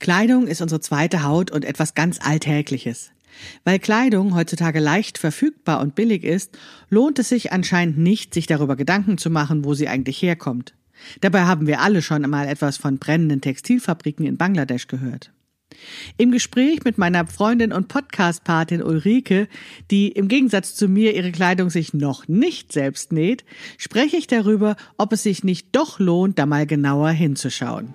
Kleidung ist unsere zweite Haut und etwas ganz Alltägliches. Weil Kleidung heutzutage leicht verfügbar und billig ist, lohnt es sich anscheinend nicht, sich darüber Gedanken zu machen, wo sie eigentlich herkommt. Dabei haben wir alle schon einmal etwas von brennenden Textilfabriken in Bangladesch gehört. Im Gespräch mit meiner Freundin und Podcast-Patin Ulrike, die im Gegensatz zu mir ihre Kleidung sich noch nicht selbst näht, spreche ich darüber, ob es sich nicht doch lohnt, da mal genauer hinzuschauen.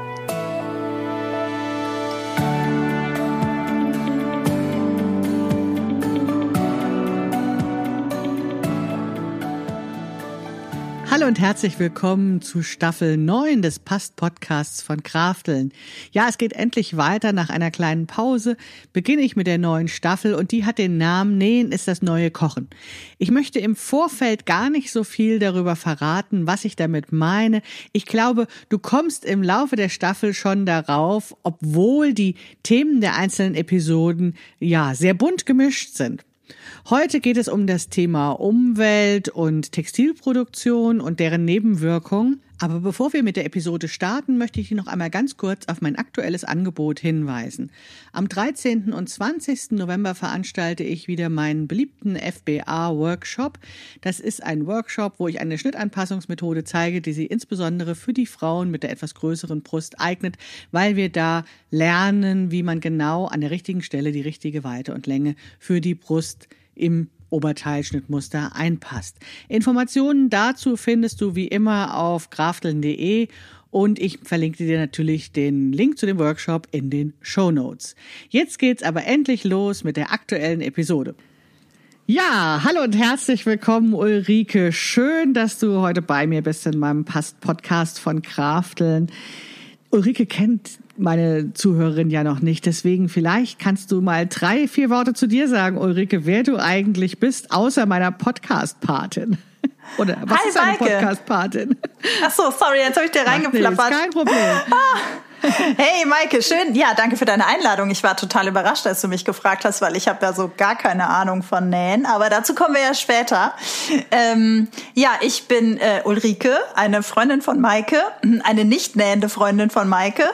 Hallo und herzlich willkommen zu Staffel 9 des Past-Podcasts von Krafteln. Ja, es geht endlich weiter. Nach einer kleinen Pause beginne ich mit der neuen Staffel und die hat den Namen Nähen ist das neue Kochen. Ich möchte im Vorfeld gar nicht so viel darüber verraten, was ich damit meine. Ich glaube, du kommst im Laufe der Staffel schon darauf, obwohl die Themen der einzelnen Episoden ja sehr bunt gemischt sind. Heute geht es um das Thema Umwelt und Textilproduktion und deren Nebenwirkungen. Aber bevor wir mit der Episode starten, möchte ich noch einmal ganz kurz auf mein aktuelles Angebot hinweisen. Am 13. und 20. November veranstalte ich wieder meinen beliebten FBA-Workshop. Das ist ein Workshop, wo ich eine Schnittanpassungsmethode zeige, die sie insbesondere für die Frauen mit der etwas größeren Brust eignet, weil wir da lernen, wie man genau an der richtigen Stelle die richtige Weite und Länge für die Brust im Oberteilschnittmuster einpasst. Informationen dazu findest du wie immer auf krafteln.de und ich verlinke dir natürlich den Link zu dem Workshop in den Show Notes. Jetzt geht's aber endlich los mit der aktuellen Episode. Ja, hallo und herzlich willkommen, Ulrike. Schön, dass du heute bei mir bist in meinem Podcast von Krafteln. Ulrike kennt meine Zuhörerin ja noch nicht. Deswegen vielleicht kannst du mal drei, vier Worte zu dir sagen, Ulrike, wer du eigentlich bist, außer meiner Podcast-Patin. Oder was Hi, ist eine Podcast-Patin? Ach so, sorry, jetzt habe ich dir reingeflappert. Nee, kein Problem. Hey Maike, schön. Ja, danke für deine Einladung. Ich war total überrascht, als du mich gefragt hast, weil ich habe ja so gar keine Ahnung von Nähen. Aber dazu kommen wir ja später. Ähm, ja, ich bin äh, Ulrike, eine Freundin von Maike, eine nicht nähende Freundin von Maike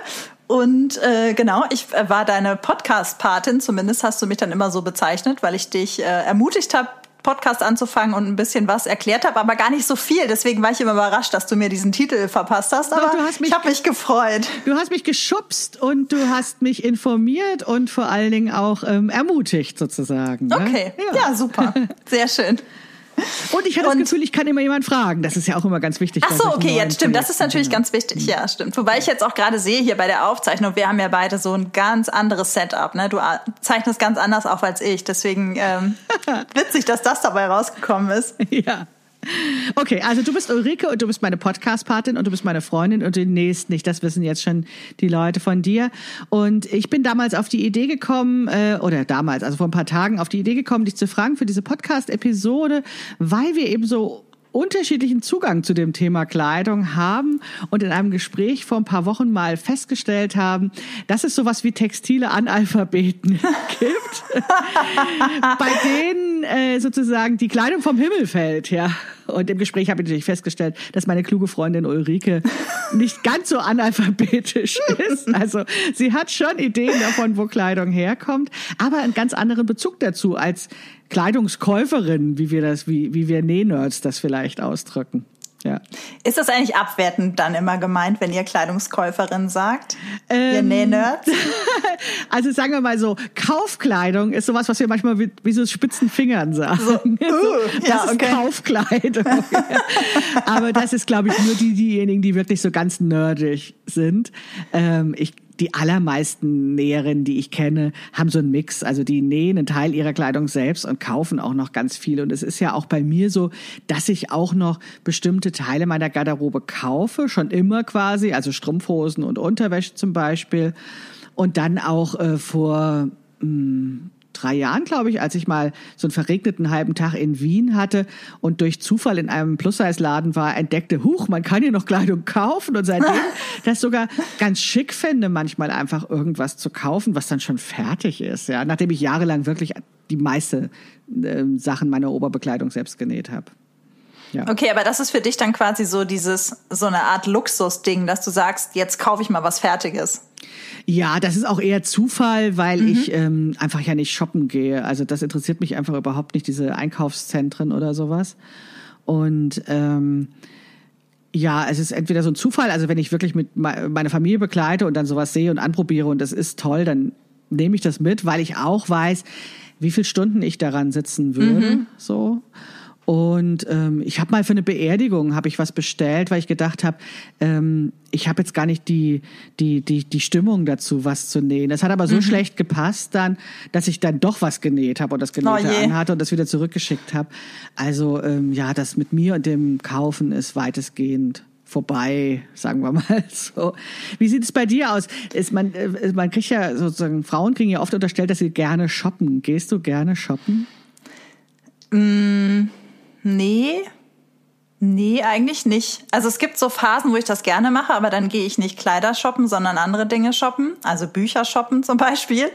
und äh, genau, ich äh, war deine Podcast-Patin, zumindest hast du mich dann immer so bezeichnet, weil ich dich äh, ermutigt habe, Podcast anzufangen und ein bisschen was erklärt habe, aber gar nicht so viel. Deswegen war ich immer überrascht, dass du mir diesen Titel verpasst hast. Aber hast mich, ich habe mich gefreut. Du hast mich geschubst und du hast mich informiert und vor allen Dingen auch ähm, ermutigt sozusagen. Ne? Okay, ja. ja, super, sehr schön. Und ich hatte und, das Gefühl, ich kann immer jemand fragen. Das ist ja auch immer ganz wichtig. Ach so, okay, jetzt stimmt. Das ist natürlich ganz wichtig. Ja, stimmt. Wobei ich jetzt auch gerade sehe hier bei der Aufzeichnung, wir haben ja beide so ein ganz anderes Setup. Ne? Du zeichnest ganz anders auf als ich. Deswegen ähm, witzig, dass das dabei rausgekommen ist. Ja. Okay, also du bist Ulrike und du bist meine Podcast-Patin und du bist meine Freundin und demnächst nicht. Das wissen jetzt schon die Leute von dir. Und ich bin damals auf die Idee gekommen, äh, oder damals, also vor ein paar Tagen auf die Idee gekommen, dich zu fragen für diese Podcast-Episode, weil wir eben so unterschiedlichen Zugang zu dem Thema Kleidung haben und in einem Gespräch vor ein paar Wochen mal festgestellt haben, dass es sowas wie textile Analphabeten gibt, bei denen äh, sozusagen die Kleidung vom Himmel fällt, ja. Und im Gespräch habe ich natürlich festgestellt, dass meine kluge Freundin Ulrike nicht ganz so analphabetisch ist. Also sie hat schon Ideen davon, wo Kleidung herkommt, aber einen ganz anderen Bezug dazu als Kleidungskäuferin, wie wir das, wie, wie wir Nähnerds das vielleicht ausdrücken. Ja. Ist das eigentlich abwertend dann immer gemeint, wenn ihr Kleidungskäuferin sagt? Ähm, ihr Nähnerds? also sagen wir mal so, Kaufkleidung ist sowas, was wir manchmal wie, wie so spitzen Fingern sagen. So, uh, das ja, ist okay. Kaufkleidung. Aber das ist, glaube ich, nur die, diejenigen, die wirklich so ganz nerdig sind. Ähm, ich die allermeisten Näherinnen, die ich kenne, haben so einen Mix. Also die nähen einen Teil ihrer Kleidung selbst und kaufen auch noch ganz viel. Und es ist ja auch bei mir so, dass ich auch noch bestimmte Teile meiner Garderobe kaufe, schon immer quasi, also Strumpfhosen und Unterwäsche zum Beispiel. Und dann auch äh, vor mh, hm, drei Jahren, glaube ich, als ich mal so einen verregneten halben Tag in Wien hatte und durch Zufall in einem Plus-Size-Laden war, entdeckte, huch, man kann hier noch Kleidung kaufen und seitdem das sogar ganz schick finde, manchmal einfach irgendwas zu kaufen, was dann schon fertig ist, ja, nachdem ich jahrelang wirklich die meiste äh, Sachen meiner Oberbekleidung selbst genäht habe. Ja. Okay, aber das ist für dich dann quasi so dieses, so eine Art Luxusding, dass du sagst, jetzt kaufe ich mal was Fertiges. Ja, das ist auch eher Zufall, weil mhm. ich ähm, einfach ja nicht shoppen gehe. Also das interessiert mich einfach überhaupt nicht, diese Einkaufszentren oder sowas. Und ähm, ja, es ist entweder so ein Zufall, also wenn ich wirklich mit meiner Familie begleite und dann sowas sehe und anprobiere und das ist toll, dann nehme ich das mit, weil ich auch weiß, wie viele Stunden ich daran sitzen würde. Mhm. So. Und ähm, ich habe mal für eine Beerdigung habe ich was bestellt, weil ich gedacht habe, ähm, ich habe jetzt gar nicht die die die die Stimmung dazu, was zu nähen. Das hat aber so mhm. schlecht gepasst dann, dass ich dann doch was genäht habe und das Genähte oh anhatte und das wieder zurückgeschickt habe. Also ähm, ja, das mit mir und dem Kaufen ist weitestgehend vorbei, sagen wir mal so. Wie sieht es bei dir aus? Ist man, äh, man kriegt ja sozusagen, Frauen kriegen ja oft unterstellt, dass sie gerne shoppen. Gehst du gerne shoppen? Mm. Nee. Nee, eigentlich nicht. Also es gibt so Phasen, wo ich das gerne mache, aber dann gehe ich nicht Kleider shoppen, sondern andere Dinge shoppen, also Bücher shoppen zum Beispiel.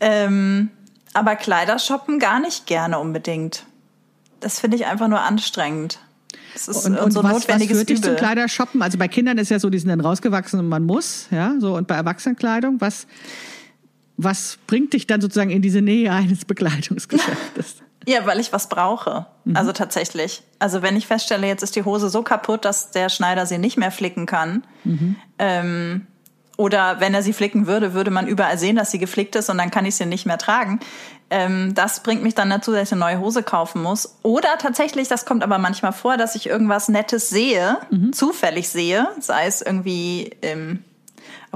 Ähm, aber Kleider shoppen gar nicht gerne unbedingt. Das finde ich einfach nur anstrengend. Das ist und, und so was, notwendiges was führt dich zum Kleidershoppen? Also bei Kindern ist ja so, die sind dann rausgewachsen und man muss, ja, so und bei Erwachsenenkleidung, was was bringt dich dann sozusagen in diese Nähe eines Bekleidungsgeschäftes? Ja, weil ich was brauche. Mhm. Also tatsächlich. Also wenn ich feststelle, jetzt ist die Hose so kaputt, dass der Schneider sie nicht mehr flicken kann. Mhm. Ähm, oder wenn er sie flicken würde, würde man überall sehen, dass sie geflickt ist und dann kann ich sie nicht mehr tragen. Ähm, das bringt mich dann dazu, dass ich eine neue Hose kaufen muss. Oder tatsächlich, das kommt aber manchmal vor, dass ich irgendwas Nettes sehe, mhm. zufällig sehe, sei es irgendwie im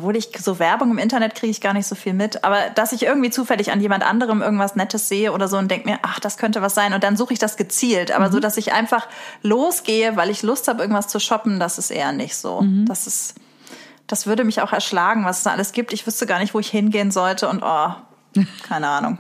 obwohl ich so Werbung im Internet kriege ich gar nicht so viel mit, aber dass ich irgendwie zufällig an jemand anderem irgendwas Nettes sehe oder so und denke mir, ach, das könnte was sein und dann suche ich das gezielt, aber mhm. so, dass ich einfach losgehe, weil ich Lust habe, irgendwas zu shoppen, das ist eher nicht so. Mhm. Das ist, das würde mich auch erschlagen, was es da alles gibt. Ich wüsste gar nicht, wo ich hingehen sollte und oh, keine Ahnung.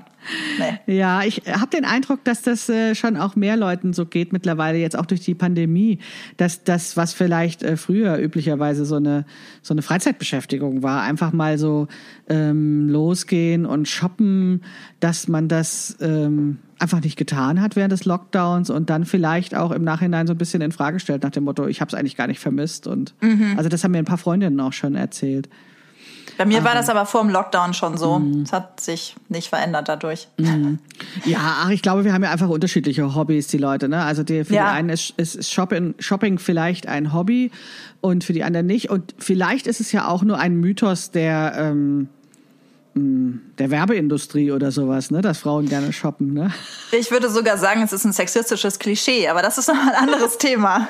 Nee. Ja, ich habe den Eindruck, dass das äh, schon auch mehr Leuten so geht mittlerweile, jetzt auch durch die Pandemie, dass das, was vielleicht äh, früher üblicherweise so eine, so eine Freizeitbeschäftigung war, einfach mal so ähm, losgehen und shoppen, dass man das ähm, einfach nicht getan hat während des Lockdowns und dann vielleicht auch im Nachhinein so ein bisschen in Frage stellt nach dem Motto, ich habe es eigentlich gar nicht vermisst. Und mhm. also das haben mir ein paar Freundinnen auch schon erzählt. Bei mir war das aber vor dem Lockdown schon so. Mhm. Es hat sich nicht verändert dadurch. Mhm. Ja, ach, ich glaube, wir haben ja einfach unterschiedliche Hobbys, die Leute. Ne? Also die, für ja. die einen ist, ist Shopping, Shopping vielleicht ein Hobby und für die anderen nicht. Und vielleicht ist es ja auch nur ein Mythos, der ähm, der Werbeindustrie oder sowas, ne, dass Frauen gerne shoppen, ne? Ich würde sogar sagen, es ist ein sexistisches Klischee, aber das ist noch ein anderes Thema.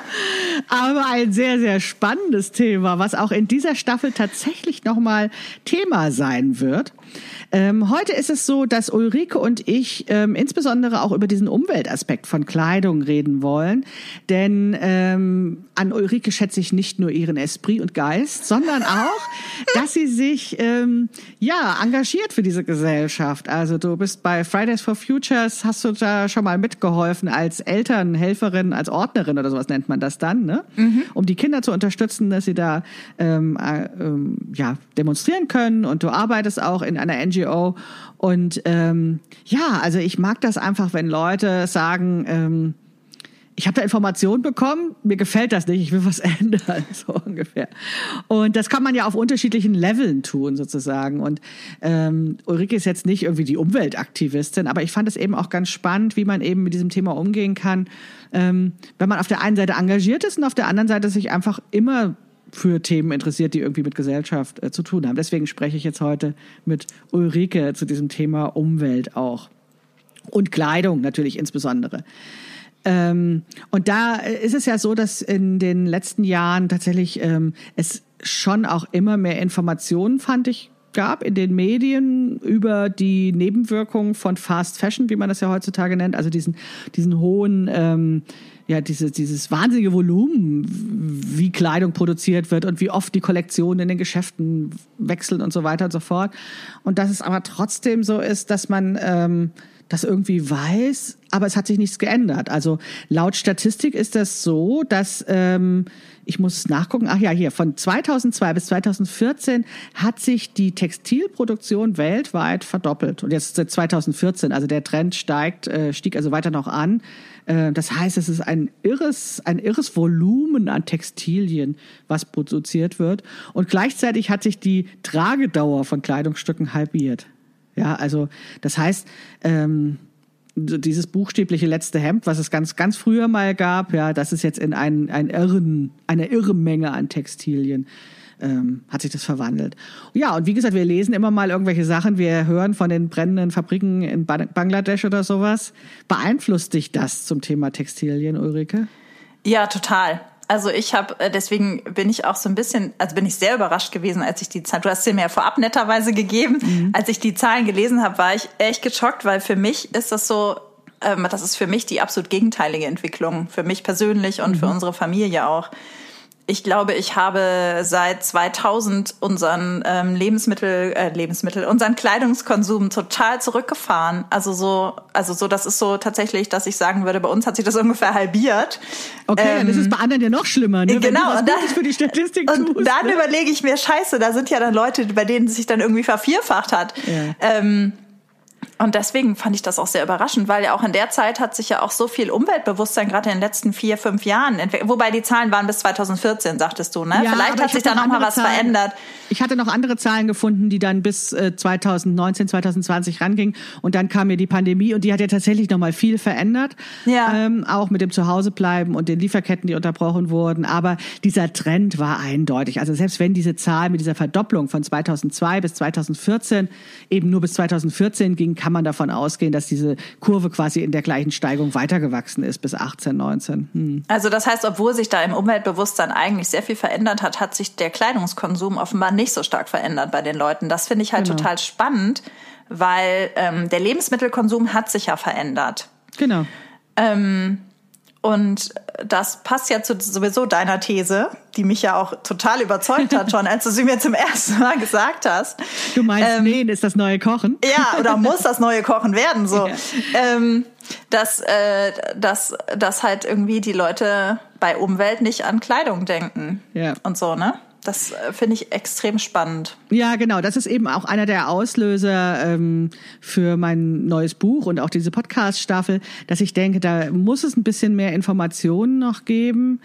Aber ein sehr, sehr spannendes Thema, was auch in dieser Staffel tatsächlich nochmal Thema sein wird. Ähm, heute ist es so, dass Ulrike und ich ähm, insbesondere auch über diesen Umweltaspekt von Kleidung reden wollen. Denn ähm, an Ulrike schätze ich nicht nur ihren Esprit und Geist, sondern auch, dass sie sich ähm, ja engagiert für diese Gesellschaft. Also du bist bei Fridays for Futures, hast du da schon mal mitgeholfen als Elternhelferin, als Ordnerin oder sowas nennt man das dann, ne? Mhm. Um die Kinder zu unterstützen, dass sie da ähm, äh, ähm, ja demonstrieren können. Und du arbeitest auch in einer NGO NGO. Und ähm, ja, also ich mag das einfach, wenn Leute sagen, ähm, ich habe da Informationen bekommen, mir gefällt das nicht, ich will was ändern, so ungefähr. Und das kann man ja auf unterschiedlichen Leveln tun, sozusagen. Und ähm, Ulrike ist jetzt nicht irgendwie die Umweltaktivistin, aber ich fand es eben auch ganz spannend, wie man eben mit diesem Thema umgehen kann, ähm, wenn man auf der einen Seite engagiert ist und auf der anderen Seite sich einfach immer für Themen interessiert, die irgendwie mit Gesellschaft äh, zu tun haben. Deswegen spreche ich jetzt heute mit Ulrike zu diesem Thema Umwelt auch. Und Kleidung natürlich insbesondere. Ähm, und da ist es ja so, dass in den letzten Jahren tatsächlich ähm, es schon auch immer mehr Informationen, fand ich, gab in den Medien über die Nebenwirkungen von Fast Fashion, wie man das ja heutzutage nennt, also diesen, diesen hohen, ähm, ja, diese, dieses wahnsinnige Volumen, wie Kleidung produziert wird und wie oft die Kollektionen in den Geschäften wechseln und so weiter und so fort. Und dass es aber trotzdem so ist, dass man ähm, das irgendwie weiß, aber es hat sich nichts geändert. Also laut Statistik ist das so, dass ähm, ich muss nachgucken, ach ja, hier, von 2002 bis 2014 hat sich die Textilproduktion weltweit verdoppelt. Und jetzt seit 2014, also der Trend steigt, äh, stieg also weiter noch an. Äh, das heißt, es ist ein irres, ein irres Volumen an Textilien, was produziert wird. Und gleichzeitig hat sich die Tragedauer von Kleidungsstücken halbiert. Ja, also das heißt, ähm, dieses buchstäbliche letzte Hemd, was es ganz, ganz früher mal gab, ja, das ist jetzt in ein, ein irren, eine irre Menge an Textilien. Ähm, hat sich das verwandelt. Ja, und wie gesagt, wir lesen immer mal irgendwelche Sachen, wir hören von den brennenden Fabriken in Bangladesch oder sowas. Beeinflusst dich das zum Thema Textilien, Ulrike? Ja, total. Also ich habe, äh, deswegen bin ich auch so ein bisschen, also bin ich sehr überrascht gewesen, als ich die Zahlen, du hast sie mir ja vorab netterweise gegeben, mhm. als ich die Zahlen gelesen habe, war ich echt geschockt, weil für mich ist das so, ähm, das ist für mich die absolut gegenteilige Entwicklung, für mich persönlich und mhm. für unsere Familie auch ich glaube, ich habe seit 2000 unseren ähm, Lebensmittel, äh, Lebensmittel, unseren Kleidungskonsum total zurückgefahren. Also so, also so, das ist so tatsächlich, dass ich sagen würde, bei uns hat sich das ungefähr halbiert. Okay, ähm, das ist bei anderen ja noch schlimmer, ne? Genau. und dann, für die Statistik und tust, dann ne? überlege ich mir, Scheiße, da sind ja dann Leute, bei denen es sich dann irgendwie vervierfacht hat. Ja. Ähm, und deswegen fand ich das auch sehr überraschend, weil ja auch in der Zeit hat sich ja auch so viel Umweltbewusstsein gerade in den letzten vier, fünf Jahren entwickelt. Wobei die Zahlen waren bis 2014, sagtest du, ne? Ja, Vielleicht hat sich da noch mal was Zahlen, verändert. Ich hatte noch andere Zahlen gefunden, die dann bis äh, 2019, 2020 rangingen. Und dann kam mir die Pandemie und die hat ja tatsächlich noch mal viel verändert. Ja. Ähm, auch mit dem Zuhausebleiben und den Lieferketten, die unterbrochen wurden. Aber dieser Trend war eindeutig. Also selbst wenn diese Zahl mit dieser Verdopplung von 2002 bis 2014 eben nur bis 2014 ging, kann kann man davon ausgehen, dass diese Kurve quasi in der gleichen Steigung weitergewachsen ist bis 18, 19. Hm. Also das heißt, obwohl sich da im Umweltbewusstsein eigentlich sehr viel verändert hat, hat sich der Kleidungskonsum offenbar nicht so stark verändert bei den Leuten. Das finde ich halt genau. total spannend, weil ähm, der Lebensmittelkonsum hat sich ja verändert. Genau. Ähm, und das passt ja zu sowieso deiner These, die mich ja auch total überzeugt hat schon, als du sie mir zum ersten Mal gesagt hast. Du meinst, ähm, nähen ist das neue Kochen? Ja, oder muss das neue Kochen werden, so. Ja. Ähm, dass, äh, dass, dass halt irgendwie die Leute bei Umwelt nicht an Kleidung denken. Ja. Und so, ne? Das äh, finde ich extrem spannend. Ja, genau. Das ist eben auch einer der Auslöser ähm, für mein neues Buch und auch diese Podcast-Staffel, dass ich denke, da muss es ein bisschen mehr Informationen noch geben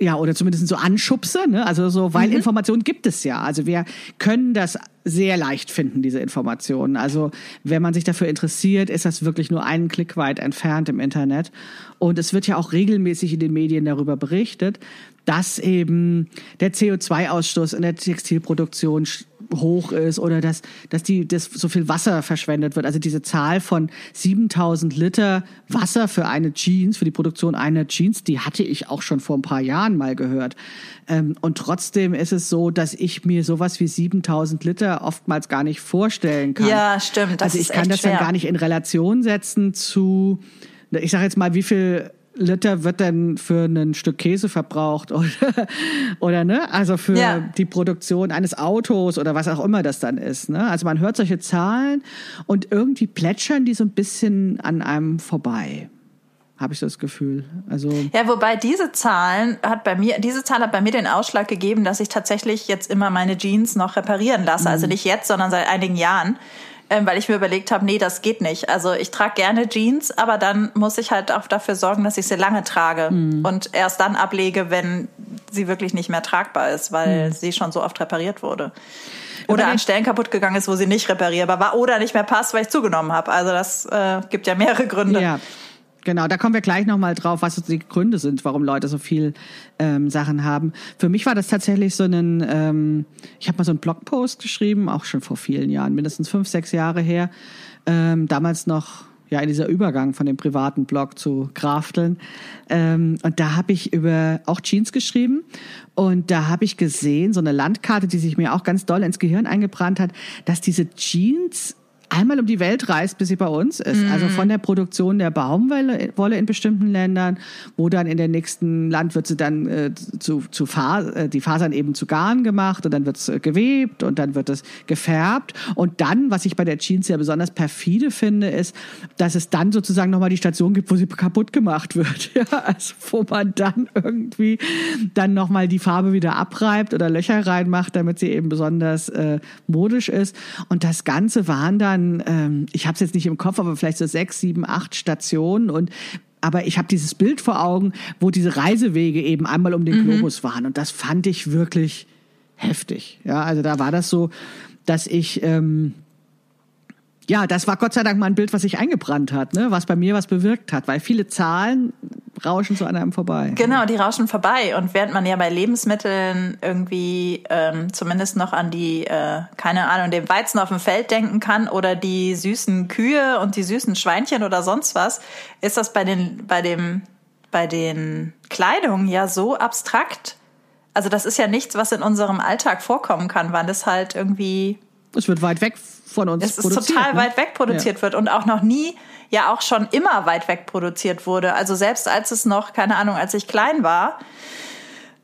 ja, oder zumindest so Anschubse, ne? Also so, weil mhm. Informationen gibt es ja. Also wir können das sehr leicht finden, diese Informationen. Also wenn man sich dafür interessiert, ist das wirklich nur einen Klick weit entfernt im Internet. Und es wird ja auch regelmäßig in den Medien darüber berichtet, dass eben der CO2-Ausstoß in der Textilproduktion hoch ist oder dass, dass die, dass so viel Wasser verschwendet wird. Also diese Zahl von 7000 Liter Wasser für eine Jeans, für die Produktion einer Jeans, die hatte ich auch schon vor ein paar Jahren mal gehört. Ähm, und trotzdem ist es so, dass ich mir sowas wie 7000 Liter oftmals gar nicht vorstellen kann. Ja, stimmt. Also ich kann das schwer. dann gar nicht in Relation setzen zu, ich sage jetzt mal, wie viel Liter wird denn für ein Stück Käse verbraucht oder, oder ne? Also für ja. die Produktion eines Autos oder was auch immer das dann ist. Ne? Also man hört solche Zahlen und irgendwie plätschern die so ein bisschen an einem vorbei habe ich das Gefühl. Also ja, wobei diese Zahlen hat bei mir, diese Zahl hat bei mir den Ausschlag gegeben, dass ich tatsächlich jetzt immer meine Jeans noch reparieren lasse. Also mhm. Also nicht jetzt, sondern seit einigen Jahren ähm, weil ich mir überlegt habe, nee, das geht nicht. Also ich trage gerne Jeans, aber dann muss ich halt auch dafür sorgen, dass ich sie lange trage mhm. und erst dann ablege, wenn sie wirklich nicht mehr tragbar ist, weil mhm. sie schon so oft repariert wurde. Oder an Stellen kaputt gegangen ist, wo sie nicht reparierbar war oder nicht mehr passt, weil ich zugenommen habe. Also das äh, gibt ja mehrere Gründe. Ja. Genau, da kommen wir gleich nochmal drauf, was die Gründe sind, warum Leute so viel ähm, Sachen haben. Für mich war das tatsächlich so ein, ähm, ich habe mal so einen Blogpost geschrieben, auch schon vor vielen Jahren, mindestens fünf, sechs Jahre her. Ähm, damals noch ja, in dieser Übergang von dem privaten Blog zu Krafteln. Ähm, und da habe ich über auch Jeans geschrieben. Und da habe ich gesehen, so eine Landkarte, die sich mir auch ganz doll ins Gehirn eingebrannt hat, dass diese Jeans einmal um die Welt reist, bis sie bei uns ist. Also mhm. Also von der Produktion der Baumwolle Wolle in bestimmten Ländern, wo dann in der nächsten Land wird sie dann äh, zu, zu Fas äh, die Fasern eben zu Garn gemacht und dann wird es äh, gewebt und dann wird es gefärbt. Und dann, was ich bei der Jeans ja besonders perfide finde, ist, dass es dann sozusagen nochmal die Station gibt, wo sie kaputt gemacht wird. Ja, also wo man dann irgendwie dann nochmal die Farbe wieder abreibt oder Löcher reinmacht, damit sie eben besonders äh, modisch ist. Und das Ganze waren dann dann, ähm, ich habe es jetzt nicht im Kopf, aber vielleicht so sechs, sieben, acht Stationen und aber ich habe dieses Bild vor Augen, wo diese Reisewege eben einmal um den mhm. Globus waren und das fand ich wirklich heftig. Ja, also da war das so, dass ich ähm, ja, das war Gott sei Dank mal ein Bild, was sich eingebrannt hat, ne? was bei mir was bewirkt hat, weil viele Zahlen rauschen so an einem vorbei. Genau, die rauschen vorbei. Und während man ja bei Lebensmitteln irgendwie ähm, zumindest noch an die, äh, keine Ahnung, den Weizen auf dem Feld denken kann oder die süßen Kühe und die süßen Schweinchen oder sonst was, ist das bei den, bei dem, bei den Kleidungen ja so abstrakt. Also das ist ja nichts, was in unserem Alltag vorkommen kann, weil es halt irgendwie. Es wird weit weg von uns es ist total ne? weit weg produziert ja. wird und auch noch nie, ja auch schon immer weit weg produziert wurde. Also selbst als es noch, keine Ahnung, als ich klein war,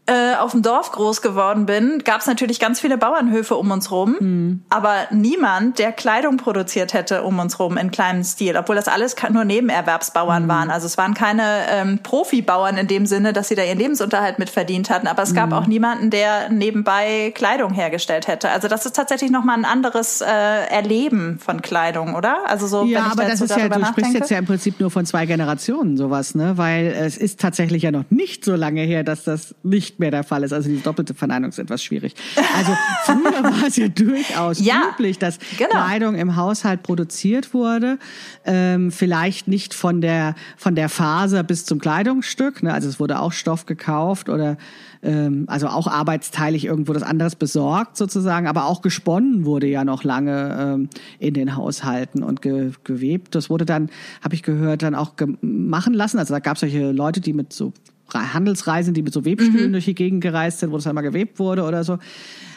äh, auf dem Dorf groß geworden bin, gab es natürlich ganz viele Bauernhöfe um uns rum, mhm. aber niemand, der Kleidung produziert hätte um uns rum in kleinem Stil, obwohl das alles nur Nebenerwerbsbauern mhm. waren. Also es waren keine ähm, Profibauern in dem Sinne, dass sie da ihren Lebensunterhalt mit verdient hatten, aber es mhm. gab auch niemanden, der nebenbei Kleidung hergestellt hätte. Also das ist tatsächlich nochmal ein anderes äh, Erleben von Kleidung, oder? Also so, ja, aber das ist ja, du sprichst jetzt ja im Prinzip nur von zwei Generationen sowas, ne? Weil es ist tatsächlich ja noch nicht so lange her, dass das nicht nicht mehr der Fall ist. Also die doppelte Verneinung ist etwas schwierig. Also früher war es ja durchaus ja, üblich, dass genau. Kleidung im Haushalt produziert wurde. Ähm, vielleicht nicht von der, von der Faser bis zum Kleidungsstück. Ne? Also es wurde auch Stoff gekauft oder ähm, also auch arbeitsteilig irgendwo das anderes besorgt sozusagen, aber auch gesponnen wurde ja noch lange ähm, in den Haushalten und ge gewebt. Das wurde dann, habe ich gehört, dann auch machen lassen. Also da gab es solche Leute, die mit so Handelsreisen, die mit so Webstühlen mhm. durch die Gegend gereist sind, wo das einmal gewebt wurde oder so.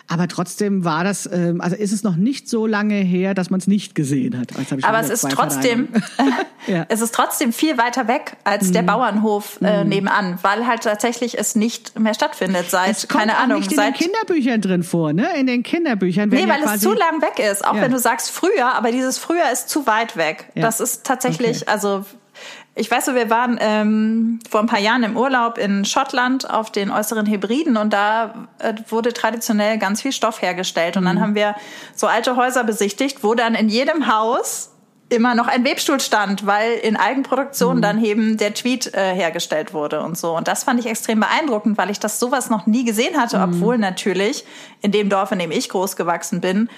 Aber trotzdem war das, ähm, also ist es noch nicht so lange her, dass man es nicht gesehen hat. Aber es ist trotzdem, ja. es ist trotzdem viel weiter weg als mhm. der Bauernhof äh, mhm. nebenan, weil halt tatsächlich es nicht mehr stattfindet seit, es kommt keine Ahnung, nicht seit in den Kinderbüchern drin vor, ne? In den Kinderbüchern. Nee, weil ja es zu lang weg ist. Auch ja. wenn du sagst früher, aber dieses früher ist zu weit weg. Das ist tatsächlich, okay. also ich weiß so, wir waren ähm, vor ein paar Jahren im Urlaub in Schottland auf den äußeren Hebriden und da äh, wurde traditionell ganz viel Stoff hergestellt. Und mhm. dann haben wir so alte Häuser besichtigt, wo dann in jedem Haus immer noch ein Webstuhl stand, weil in Eigenproduktion mhm. dann eben der Tweet äh, hergestellt wurde und so. Und das fand ich extrem beeindruckend, weil ich das sowas noch nie gesehen hatte, mhm. obwohl natürlich in dem Dorf, in dem ich groß gewachsen bin,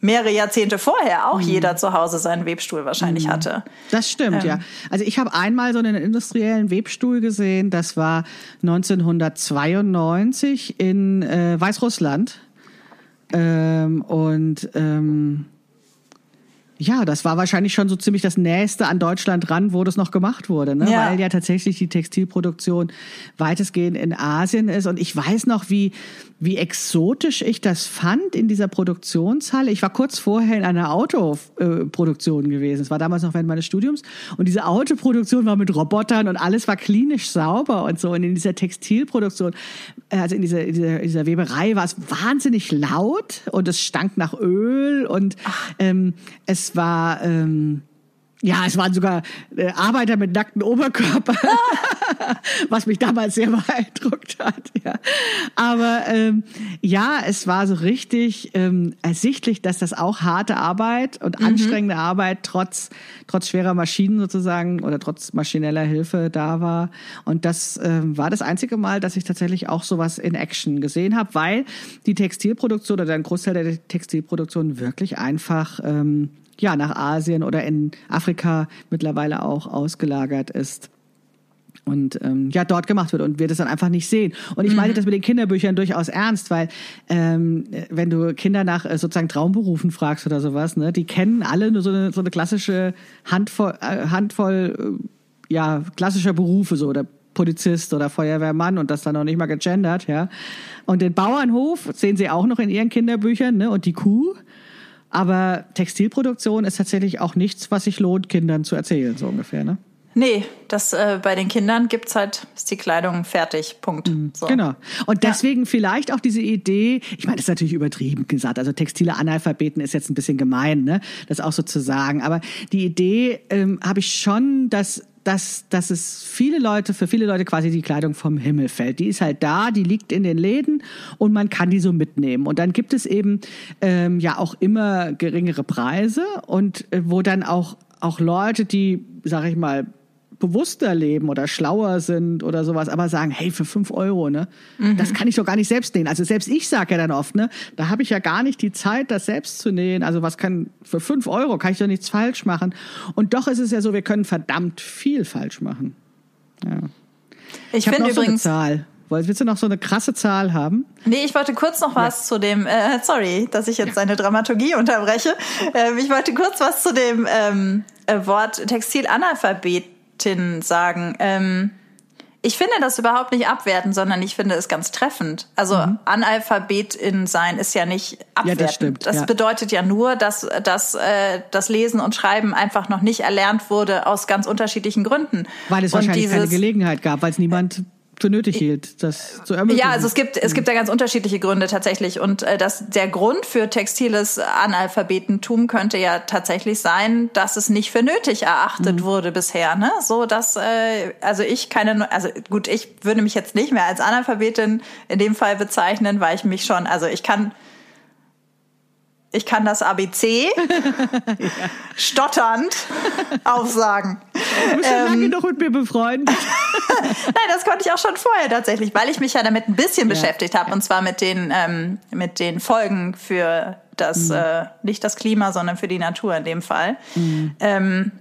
mehrere Jahrzehnte vorher auch mhm. jeder zu Hause seinen Webstuhl wahrscheinlich mhm. hatte. Das stimmt, ähm. ja. Also ich habe einmal so einen industriellen Webstuhl gesehen, das war 1992 in äh, Weißrussland. Ähm, und ähm, ja, das war wahrscheinlich schon so ziemlich das Nächste an Deutschland ran, wo das noch gemacht wurde, ne? Ja. weil ja tatsächlich die Textilproduktion weitestgehend in Asien ist. Und ich weiß noch, wie, wie exotisch ich das fand in dieser Produktionshalle. Ich war kurz vorher in einer Autoproduktion gewesen. Es war damals noch während meines Studiums. Und diese Autoproduktion war mit Robotern und alles war klinisch sauber und so. Und in dieser Textilproduktion, äh, also in dieser, in dieser, in dieser Weberei war es wahnsinnig laut und es stank nach Öl und ähm, es es war ähm, ja, es waren sogar äh, Arbeiter mit nackten Oberkörper, was mich damals sehr beeindruckt hat. Ja. Aber ähm, ja, es war so richtig ähm, ersichtlich, dass das auch harte Arbeit und mhm. anstrengende Arbeit trotz trotz schwerer Maschinen sozusagen oder trotz maschineller Hilfe da war. Und das ähm, war das einzige Mal, dass ich tatsächlich auch sowas in Action gesehen habe, weil die Textilproduktion oder ein Großteil der Textilproduktion wirklich einfach ähm, ja, nach Asien oder in Afrika mittlerweile auch ausgelagert ist. und ähm, ja dort gemacht wird und wir das dann einfach nicht sehen. Und ich meine mhm. das mit den Kinderbüchern durchaus ernst, weil ähm, wenn du Kinder nach äh, sozusagen Traumberufen fragst oder sowas, ne, die kennen alle nur so eine, so eine klassische Handvoll, äh, Handvoll äh, ja klassischer Berufe so oder Polizist oder Feuerwehrmann und das dann noch nicht mal gegendert, ja. Und den Bauernhof sehen sie auch noch in ihren Kinderbüchern, ne, und die Kuh. Aber Textilproduktion ist tatsächlich auch nichts, was sich lohnt, Kindern zu erzählen, so ungefähr, ne? Nee, das äh, bei den Kindern gibt's halt, ist die Kleidung fertig. Punkt. Mhm, so. Genau. Und deswegen ja. vielleicht auch diese Idee, ich meine, das ist natürlich übertrieben gesagt, also textile Analphabeten ist jetzt ein bisschen gemein, ne? Das auch so zu sagen. Aber die Idee ähm, habe ich schon, dass dass, dass es viele Leute, für viele Leute quasi die Kleidung vom Himmel fällt. Die ist halt da, die liegt in den Läden und man kann die so mitnehmen. Und dann gibt es eben ähm, ja auch immer geringere Preise und äh, wo dann auch auch Leute, die, sag ich mal, bewusster leben oder schlauer sind oder sowas, aber sagen, hey, für fünf Euro, ne, mhm. das kann ich doch gar nicht selbst nähen. Also selbst ich sage ja dann oft, ne, da habe ich ja gar nicht die Zeit, das selbst zu nähen. Also was kann, für fünf Euro kann ich doch nichts falsch machen. Und doch ist es ja so, wir können verdammt viel falsch machen. Ja. Ich, ich finde übrigens. So eine Zahl. Willst du noch so eine krasse Zahl haben? Nee, ich wollte kurz noch was ja. zu dem, äh, sorry, dass ich jetzt ja. seine Dramaturgie unterbreche. Ähm, ich wollte kurz was zu dem ähm, äh, Wort Textilanalphabet Expertin sagen. Ähm, ich finde das überhaupt nicht abwerten, sondern ich finde es ganz treffend. Also mhm. Analphabetin sein ist ja nicht abwertend. Ja, das stimmt. Das ja. bedeutet ja nur, dass, dass äh, das Lesen und Schreiben einfach noch nicht erlernt wurde aus ganz unterschiedlichen Gründen. Weil es und wahrscheinlich dieses, keine Gelegenheit gab, weil es niemand für nötig hielt, das zu ermöglichen. Ja, also es gibt es gibt da ganz unterschiedliche Gründe tatsächlich und äh, das der Grund für textiles Analphabetentum könnte ja tatsächlich sein, dass es nicht für nötig erachtet mhm. wurde bisher, ne? So dass äh, also ich keine also gut, ich würde mich jetzt nicht mehr als Analphabetin in dem Fall bezeichnen, weil ich mich schon also ich kann ich kann das ABC ja. stotternd aufsagen. Du bist ja ähm, lange noch mit mir befreundet. Nein, das konnte ich auch schon vorher tatsächlich, weil ich mich ja damit ein bisschen ja. beschäftigt habe und zwar mit den ähm, mit den Folgen für das mhm. äh, nicht das Klima, sondern für die Natur in dem Fall. Mhm. Ähm,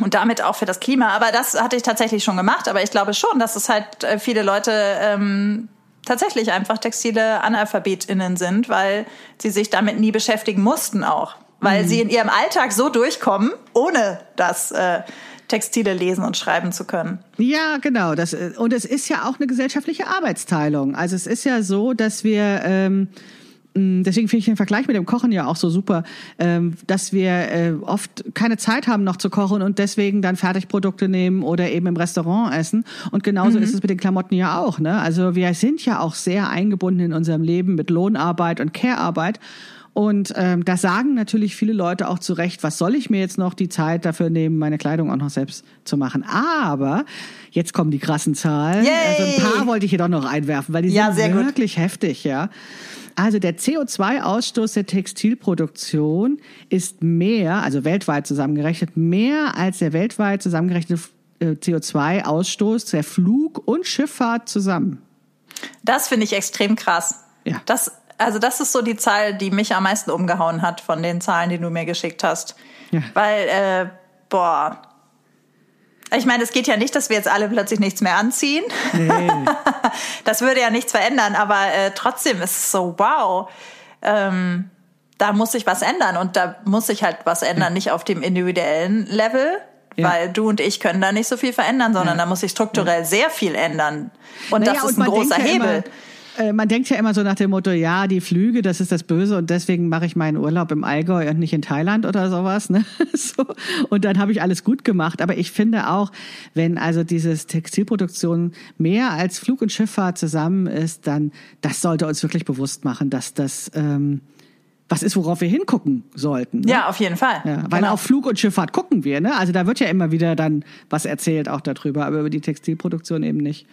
und damit auch für das Klima. Aber das hatte ich tatsächlich schon gemacht. Aber ich glaube schon, dass es halt äh, viele Leute ähm, tatsächlich einfach textile AnalphabetInnen sind, weil sie sich damit nie beschäftigen mussten auch. Weil mhm. sie in ihrem Alltag so durchkommen, ohne das äh, Textile lesen und schreiben zu können. Ja, genau. Das, äh, und es ist ja auch eine gesellschaftliche Arbeitsteilung. Also es ist ja so, dass wir ähm, deswegen finde ich den Vergleich mit dem Kochen ja auch so super, ähm, dass wir äh, oft keine Zeit haben noch zu kochen und deswegen dann Fertigprodukte nehmen oder eben im Restaurant essen. Und genauso mhm. ist es mit den Klamotten ja auch. Ne? Also wir sind ja auch sehr eingebunden in unserem Leben mit Lohnarbeit und Care-Arbeit. Und ähm, da sagen natürlich viele Leute auch zu Recht, was soll ich mir jetzt noch die Zeit dafür nehmen, meine Kleidung auch noch selbst zu machen. Aber jetzt kommen die krassen Zahlen. Yay! Also ein paar wollte ich hier doch noch einwerfen, weil die ja, sind wirklich gut. heftig, ja. Also der CO2-Ausstoß der Textilproduktion ist mehr, also weltweit zusammengerechnet, mehr als der weltweit zusammengerechnete äh, CO2-Ausstoß der Flug- und Schifffahrt zusammen. Das finde ich extrem krass. Ja. Das, also das ist so die Zahl, die mich am meisten umgehauen hat von den Zahlen, die du mir geschickt hast. Ja. Weil, äh, boah, ich meine, es geht ja nicht, dass wir jetzt alle plötzlich nichts mehr anziehen. Nee. das würde ja nichts verändern, aber äh, trotzdem ist es so, wow. Ähm, da muss sich was ändern und da muss sich halt was ändern, nicht auf dem individuellen Level, ja. weil du und ich können da nicht so viel verändern, sondern ja. da muss sich strukturell ja. sehr viel ändern. Und naja, das ist ein großer Hebel. Immer, äh, man denkt ja immer so nach dem Motto, ja, die Flüge, das ist das Böse und deswegen mache ich meinen Urlaub im Allgäu und nicht in Thailand oder sowas. Ne? so. Und dann habe ich alles gut gemacht. Aber ich finde auch, wenn also dieses Textilproduktion mehr als Flug und Schifffahrt zusammen ist, dann das sollte uns wirklich bewusst machen, dass das ähm, was ist, worauf wir hingucken sollten. Ne? Ja, auf jeden Fall. Ja, weil genau. auf Flug und Schifffahrt gucken wir, ne? Also da wird ja immer wieder dann was erzählt auch darüber, aber über die Textilproduktion eben nicht.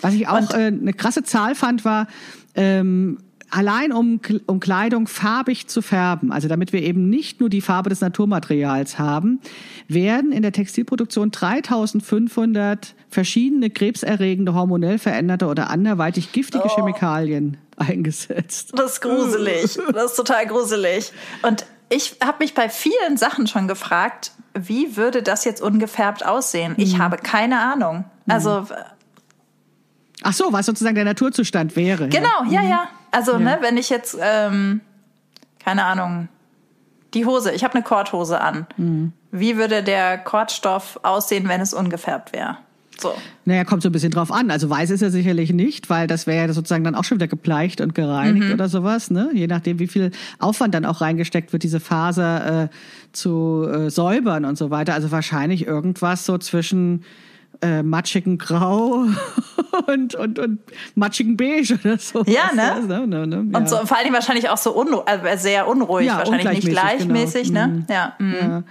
Was ich auch äh, eine krasse Zahl fand, war ähm, allein um, um Kleidung farbig zu färben, also damit wir eben nicht nur die Farbe des Naturmaterials haben, werden in der Textilproduktion 3500 verschiedene krebserregende, hormonell veränderte oder anderweitig giftige oh. Chemikalien eingesetzt. Das ist gruselig. Das ist total gruselig. Und ich habe mich bei vielen Sachen schon gefragt, wie würde das jetzt ungefärbt aussehen? Ich mhm. habe keine Ahnung. Also. Ach so, was sozusagen der Naturzustand wäre. Genau, ja, ja. ja. Also, ja. ne, wenn ich jetzt, ähm, keine Ahnung, die Hose, ich habe eine Korthose an. Mhm. Wie würde der Kordstoff aussehen, wenn es ungefärbt wäre? So. Naja, kommt so ein bisschen drauf an. Also weiß ist er sicherlich nicht, weil das wäre ja sozusagen dann auch schon wieder gebleicht und gereinigt mhm. oder sowas, ne? Je nachdem, wie viel Aufwand dann auch reingesteckt wird, diese Faser äh, zu äh, säubern und so weiter. Also wahrscheinlich irgendwas so zwischen äh, matschigen Grau und, und, und matschigen Beige oder so. Ja, ne? ne, ne, ne ja. Und so, vor allem wahrscheinlich auch so unru äh, sehr unruhig, ja, wahrscheinlich nicht gleichmäßig, genau. ne? Mhm. Ja. Mhm. ja.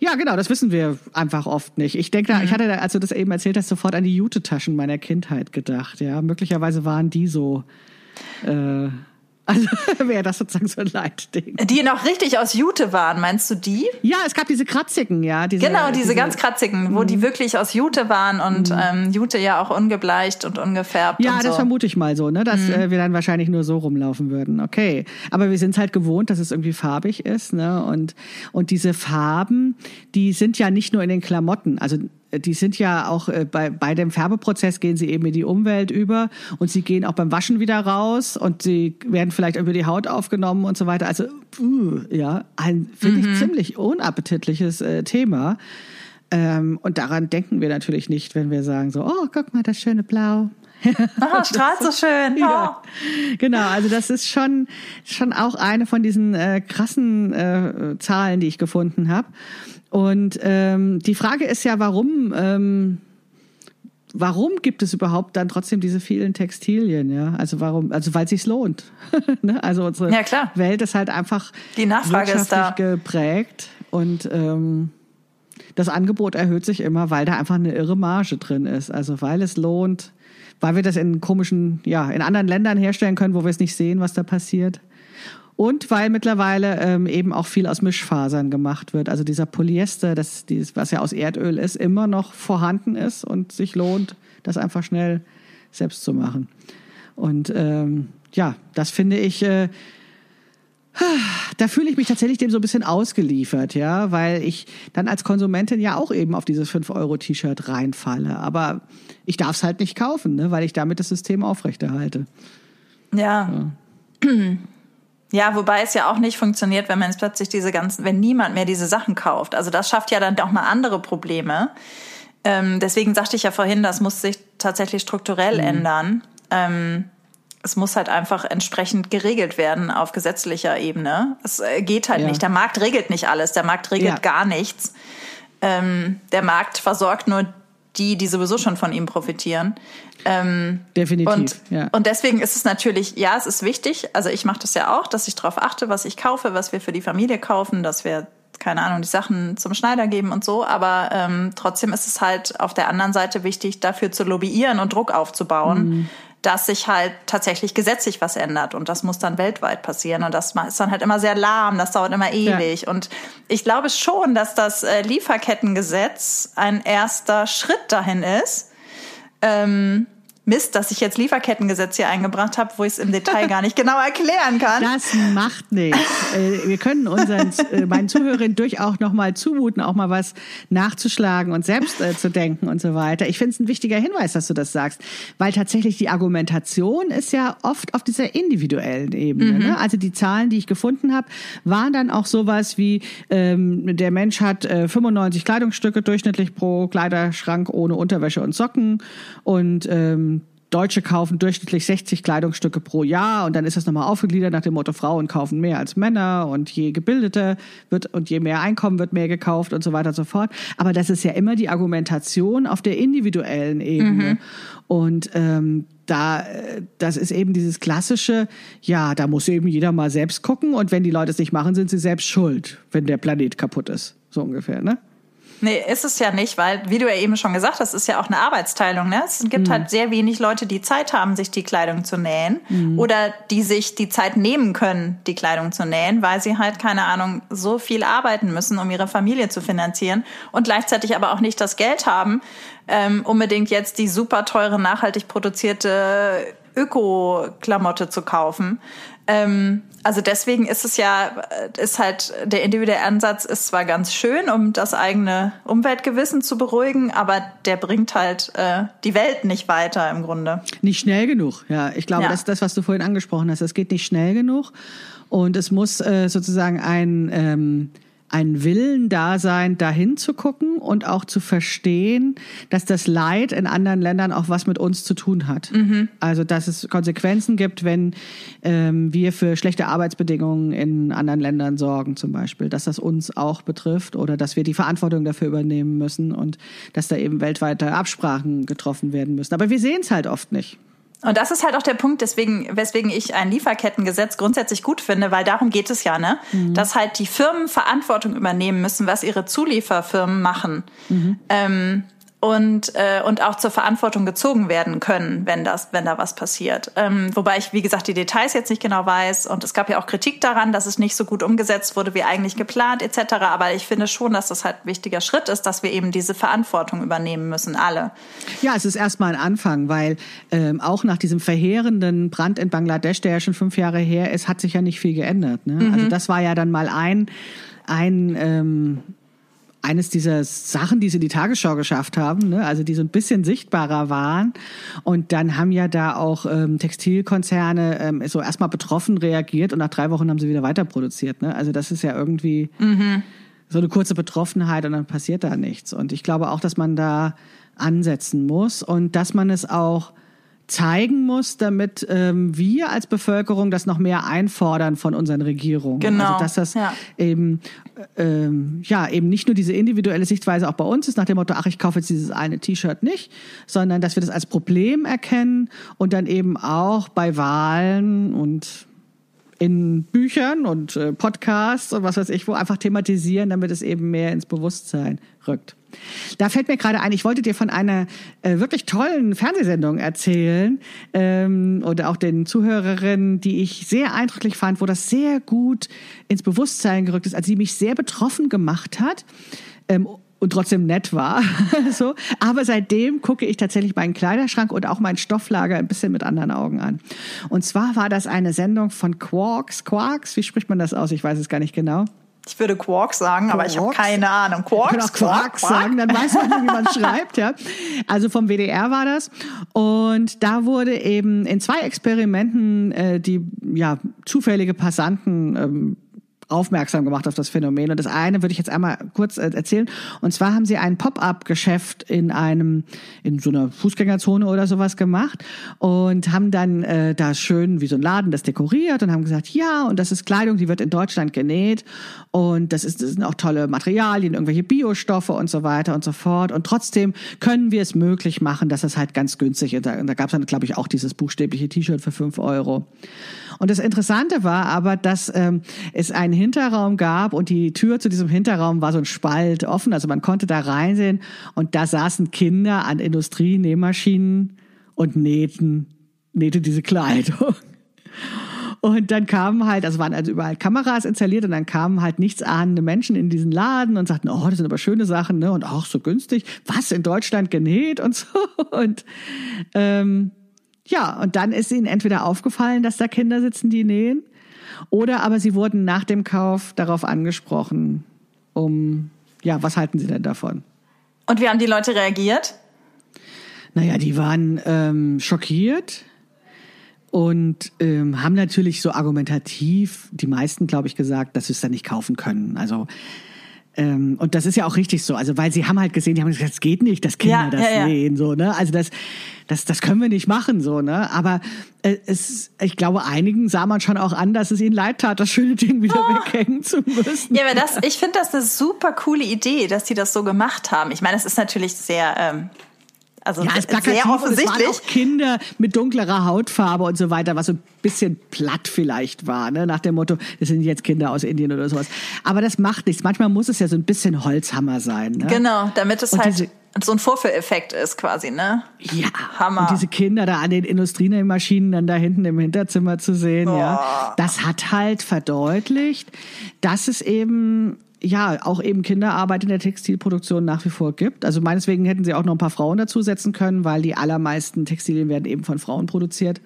Ja, genau, das wissen wir einfach oft nicht. Ich denke, da, mhm. ich hatte, als du das eben erzählt hast, sofort an die Jute-Taschen meiner Kindheit gedacht. Ja, möglicherweise waren die so. Äh, also wäre das sozusagen so ein Leitding. Die noch richtig aus Jute waren, meinst du die? Ja, es gab diese kratzigen, ja. Diese, genau, diese, diese ganz kratzigen, wo mhm. die wirklich aus Jute waren und mhm. ähm, Jute ja auch ungebleicht und ungefärbt. Ja, und das vermute ich mal so, ne, dass mhm. äh, wir dann wahrscheinlich nur so rumlaufen würden. Okay, aber wir sind halt gewohnt, dass es irgendwie farbig ist, ne? Und und diese Farben, die sind ja nicht nur in den Klamotten, also die sind ja auch äh, bei, bei dem Färbeprozess gehen sie eben in die Umwelt über und sie gehen auch beim Waschen wieder raus und sie werden vielleicht über die Haut aufgenommen und so weiter. Also, uh, ja, ein, finde mhm. ich, ziemlich unappetitliches äh, Thema. Ähm, und daran denken wir natürlich nicht, wenn wir sagen so, oh, guck mal, das schöne Blau. Oh, strahlt so schön. Ja. Oh. Genau, also das ist schon, schon auch eine von diesen äh, krassen äh, Zahlen, die ich gefunden habe. Und ähm, die Frage ist ja, warum, ähm, warum gibt es überhaupt dann trotzdem diese vielen Textilien? Ja, also warum? Also weil es sich lohnt. ne? Also unsere ja, klar. Welt ist halt einfach die Nachfrage ist da geprägt und ähm, das Angebot erhöht sich immer, weil da einfach eine irre Marge drin ist. Also weil es lohnt, weil wir das in komischen, ja, in anderen Ländern herstellen können, wo wir es nicht sehen, was da passiert. Und weil mittlerweile ähm, eben auch viel aus Mischfasern gemacht wird. Also dieser Polyester, das, dieses, was ja aus Erdöl ist, immer noch vorhanden ist und sich lohnt, das einfach schnell selbst zu machen. Und ähm, ja, das finde ich, äh, da fühle ich mich tatsächlich dem so ein bisschen ausgeliefert, ja, weil ich dann als Konsumentin ja auch eben auf dieses 5-Euro-T-Shirt reinfalle. Aber ich darf es halt nicht kaufen, ne, weil ich damit das System aufrechterhalte. Ja. ja. Ja, wobei es ja auch nicht funktioniert, wenn man jetzt plötzlich diese ganzen, wenn niemand mehr diese Sachen kauft. Also das schafft ja dann auch mal andere Probleme. Ähm, deswegen sagte ich ja vorhin, das muss sich tatsächlich strukturell mhm. ändern. Ähm, es muss halt einfach entsprechend geregelt werden auf gesetzlicher Ebene. Es äh, geht halt ja. nicht. Der Markt regelt nicht alles. Der Markt regelt ja. gar nichts. Ähm, der Markt versorgt nur die, die sowieso schon von ihm profitieren. Ähm, Definitiv. Und, ja. und deswegen ist es natürlich, ja, es ist wichtig. Also ich mache das ja auch, dass ich darauf achte, was ich kaufe, was wir für die Familie kaufen, dass wir keine Ahnung, die Sachen zum Schneider geben und so, aber ähm, trotzdem ist es halt auf der anderen Seite wichtig, dafür zu lobbyieren und Druck aufzubauen, mhm dass sich halt tatsächlich gesetzlich was ändert und das muss dann weltweit passieren und das ist dann halt immer sehr lahm, das dauert immer ewig ja. und ich glaube schon, dass das äh, Lieferkettengesetz ein erster Schritt dahin ist. Ähm, Mist, dass ich jetzt Lieferkettengesetz hier eingebracht habe, wo ich es im Detail gar nicht genau erklären kann. Das macht nichts. Äh, wir können unseren äh, meinen Zuhörern durchaus noch mal zumuten, auch mal was nachzuschlagen und selbst äh, zu denken und so weiter. Ich finde es ein wichtiger Hinweis, dass du das sagst, weil tatsächlich die Argumentation ist ja oft auf dieser individuellen Ebene. Mhm. Ne? Also die Zahlen, die ich gefunden habe, waren dann auch sowas wie ähm, der Mensch hat äh, 95 Kleidungsstücke durchschnittlich pro Kleiderschrank ohne Unterwäsche und Socken und ähm, Deutsche kaufen durchschnittlich 60 Kleidungsstücke pro Jahr und dann ist das nochmal aufgegliedert nach dem Motto, Frauen kaufen mehr als Männer und je gebildeter wird und je mehr Einkommen wird mehr gekauft und so weiter und so fort. Aber das ist ja immer die Argumentation auf der individuellen Ebene. Mhm. Und ähm, da, das ist eben dieses klassische, ja, da muss eben jeder mal selbst gucken und wenn die Leute es nicht machen, sind sie selbst schuld, wenn der Planet kaputt ist. So ungefähr, ne? Nee, ist es ja nicht, weil, wie du ja eben schon gesagt hast, ist ja auch eine Arbeitsteilung. Ne? Es gibt mhm. halt sehr wenig Leute, die Zeit haben, sich die Kleidung zu nähen mhm. oder die sich die Zeit nehmen können, die Kleidung zu nähen, weil sie halt, keine Ahnung, so viel arbeiten müssen, um ihre Familie zu finanzieren und gleichzeitig aber auch nicht das Geld haben, ähm, unbedingt jetzt die super teure, nachhaltig produzierte Öko-Klamotte zu kaufen. Ähm, also deswegen ist es ja, ist halt, der individuelle Ansatz ist zwar ganz schön, um das eigene Umweltgewissen zu beruhigen, aber der bringt halt äh, die Welt nicht weiter im Grunde. Nicht schnell genug, ja. Ich glaube, ja. das ist das, was du vorhin angesprochen hast. Es geht nicht schnell genug und es muss äh, sozusagen ein ähm, ein Willen da sein, dahin zu gucken und auch zu verstehen, dass das Leid in anderen Ländern auch was mit uns zu tun hat. Mhm. Also dass es Konsequenzen gibt, wenn ähm, wir für schlechte Arbeitsbedingungen in anderen Ländern sorgen, zum Beispiel, dass das uns auch betrifft oder dass wir die Verantwortung dafür übernehmen müssen und dass da eben weltweite Absprachen getroffen werden müssen. Aber wir sehen es halt oft nicht. Und das ist halt auch der Punkt, deswegen, weswegen ich ein Lieferkettengesetz grundsätzlich gut finde, weil darum geht es ja, ne? Mhm. Dass halt die Firmen Verantwortung übernehmen müssen, was ihre Zulieferfirmen machen. Mhm. Ähm, und, äh, und auch zur Verantwortung gezogen werden können, wenn das, wenn da was passiert. Ähm, wobei ich, wie gesagt, die Details jetzt nicht genau weiß. Und es gab ja auch Kritik daran, dass es nicht so gut umgesetzt wurde, wie eigentlich geplant, etc. Aber ich finde schon, dass das halt ein wichtiger Schritt ist, dass wir eben diese Verantwortung übernehmen müssen, alle. Ja, es ist erstmal ein Anfang, weil ähm, auch nach diesem verheerenden Brand in Bangladesch, der ja schon fünf Jahre her ist, hat sich ja nicht viel geändert. Ne? Mhm. Also das war ja dann mal ein ein ähm, eines dieser Sachen, die sie in die Tagesschau geschafft haben, ne? also die so ein bisschen sichtbarer waren. Und dann haben ja da auch ähm, Textilkonzerne ähm, so erstmal betroffen reagiert und nach drei Wochen haben sie wieder weiter produziert. Ne? Also das ist ja irgendwie mhm. so eine kurze Betroffenheit und dann passiert da nichts. Und ich glaube auch, dass man da ansetzen muss und dass man es auch zeigen muss, damit ähm, wir als Bevölkerung das noch mehr einfordern von unseren Regierungen. Genau. Also dass das ja. eben ähm, ja eben nicht nur diese individuelle Sichtweise auch bei uns ist nach dem Motto, ach ich kaufe jetzt dieses eine T-Shirt nicht, sondern dass wir das als Problem erkennen und dann eben auch bei Wahlen und in Büchern und äh, Podcasts und was weiß ich wo einfach thematisieren, damit es eben mehr ins Bewusstsein rückt. Da fällt mir gerade ein, ich wollte dir von einer äh, wirklich tollen Fernsehsendung erzählen ähm, oder auch den Zuhörerinnen, die ich sehr eindrücklich fand, wo das sehr gut ins Bewusstsein gerückt ist, also die mich sehr betroffen gemacht hat. Ähm, und trotzdem nett war. so. Aber seitdem gucke ich tatsächlich meinen Kleiderschrank und auch mein Stofflager ein bisschen mit anderen Augen an. Und zwar war das eine Sendung von Quarks. Quarks, wie spricht man das aus? Ich weiß es gar nicht genau. Ich würde Quark sagen, Quarks? aber ich habe keine Ahnung. Quarks, ich kann auch Quark, Quark sagen, dann weiß man, wie man schreibt. Ja. Also vom WDR war das. Und da wurde eben in zwei Experimenten äh, die ja zufällige Passanten ähm, aufmerksam gemacht auf das Phänomen. Und das eine würde ich jetzt einmal kurz äh, erzählen. Und zwar haben sie ein Pop-up-Geschäft in einem, in so einer Fußgängerzone oder sowas gemacht und haben dann äh, da schön wie so ein Laden das dekoriert und haben gesagt, ja, und das ist Kleidung, die wird in Deutschland genäht und das, ist, das sind auch tolle Materialien, irgendwelche Biostoffe und so weiter und so fort. Und trotzdem können wir es möglich machen, dass es halt ganz günstig ist. Da, da gab es dann, glaube ich, auch dieses buchstäbliche T-Shirt für fünf Euro. Und das Interessante war aber, dass ähm, es einen Hinterraum gab und die Tür zu diesem Hinterraum war so ein Spalt offen, also man konnte da reinsehen und da saßen Kinder an Industrienähmaschinen und nähten, nähte diese Kleidung. Und dann kamen halt, also waren also überall Kameras installiert und dann kamen halt nichtsahnende Menschen in diesen Laden und sagten, oh, das sind aber schöne Sachen, ne? Und auch so günstig. Was in Deutschland genäht und so. Und ähm, ja, und dann ist ihnen entweder aufgefallen, dass da Kinder sitzen, die nähen, oder aber sie wurden nach dem Kauf darauf angesprochen, um, ja, was halten sie denn davon? Und wie haben die Leute reagiert? Naja, die waren ähm, schockiert und ähm, haben natürlich so argumentativ, die meisten, glaube ich, gesagt, dass sie es dann nicht kaufen können. Also ähm, und das ist ja auch richtig so. Also, weil sie haben halt gesehen, die haben gesagt, das geht nicht, dass Kinder ja, das ja, ja. sehen, so, ne? Also das, das, das können wir nicht machen, so, ne? Aber äh, es, ich glaube, einigen sah man schon auch an, dass es ihnen leid tat, das schöne Ding wieder oh. weghängen zu müssen. Ja, aber das, ich finde das eine super coole Idee, dass die das so gemacht haben. Ich meine, es ist natürlich sehr ähm, also ja, es sehr offensichtlich. Auch Kinder mit dunklerer Hautfarbe und so weiter, was so ein bisschen platt vielleicht war, ne? nach dem Motto, das sind jetzt Kinder aus Indien oder sowas. Aber das macht nichts. Manchmal muss es ja so ein bisschen Holzhammer sein. Ne? Genau, damit es und halt so ein Vorführeffekt ist quasi, ne? Ja, Hammer. Und diese Kinder da an den Industriemaschinen dann da hinten im Hinterzimmer zu sehen, oh. ja, das hat halt verdeutlicht, dass es eben ja auch eben Kinderarbeit in der Textilproduktion nach wie vor gibt. Also meineswegen hätten sie auch noch ein paar Frauen dazusetzen können, weil die allermeisten Textilien werden eben von Frauen produziert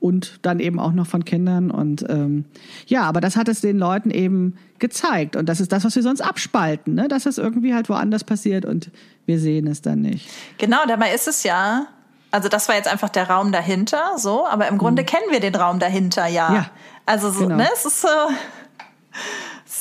und dann eben auch noch von Kindern. Und ähm, ja, aber das hat es den Leuten eben gezeigt. Und das ist das, was wir sonst abspalten, ne? dass es irgendwie halt woanders passiert und wir sehen es dann nicht. Genau, dabei ist es ja. Also das war jetzt einfach der Raum dahinter, so, aber im Grunde mhm. kennen wir den Raum dahinter ja. ja also so, genau. ne, es ist so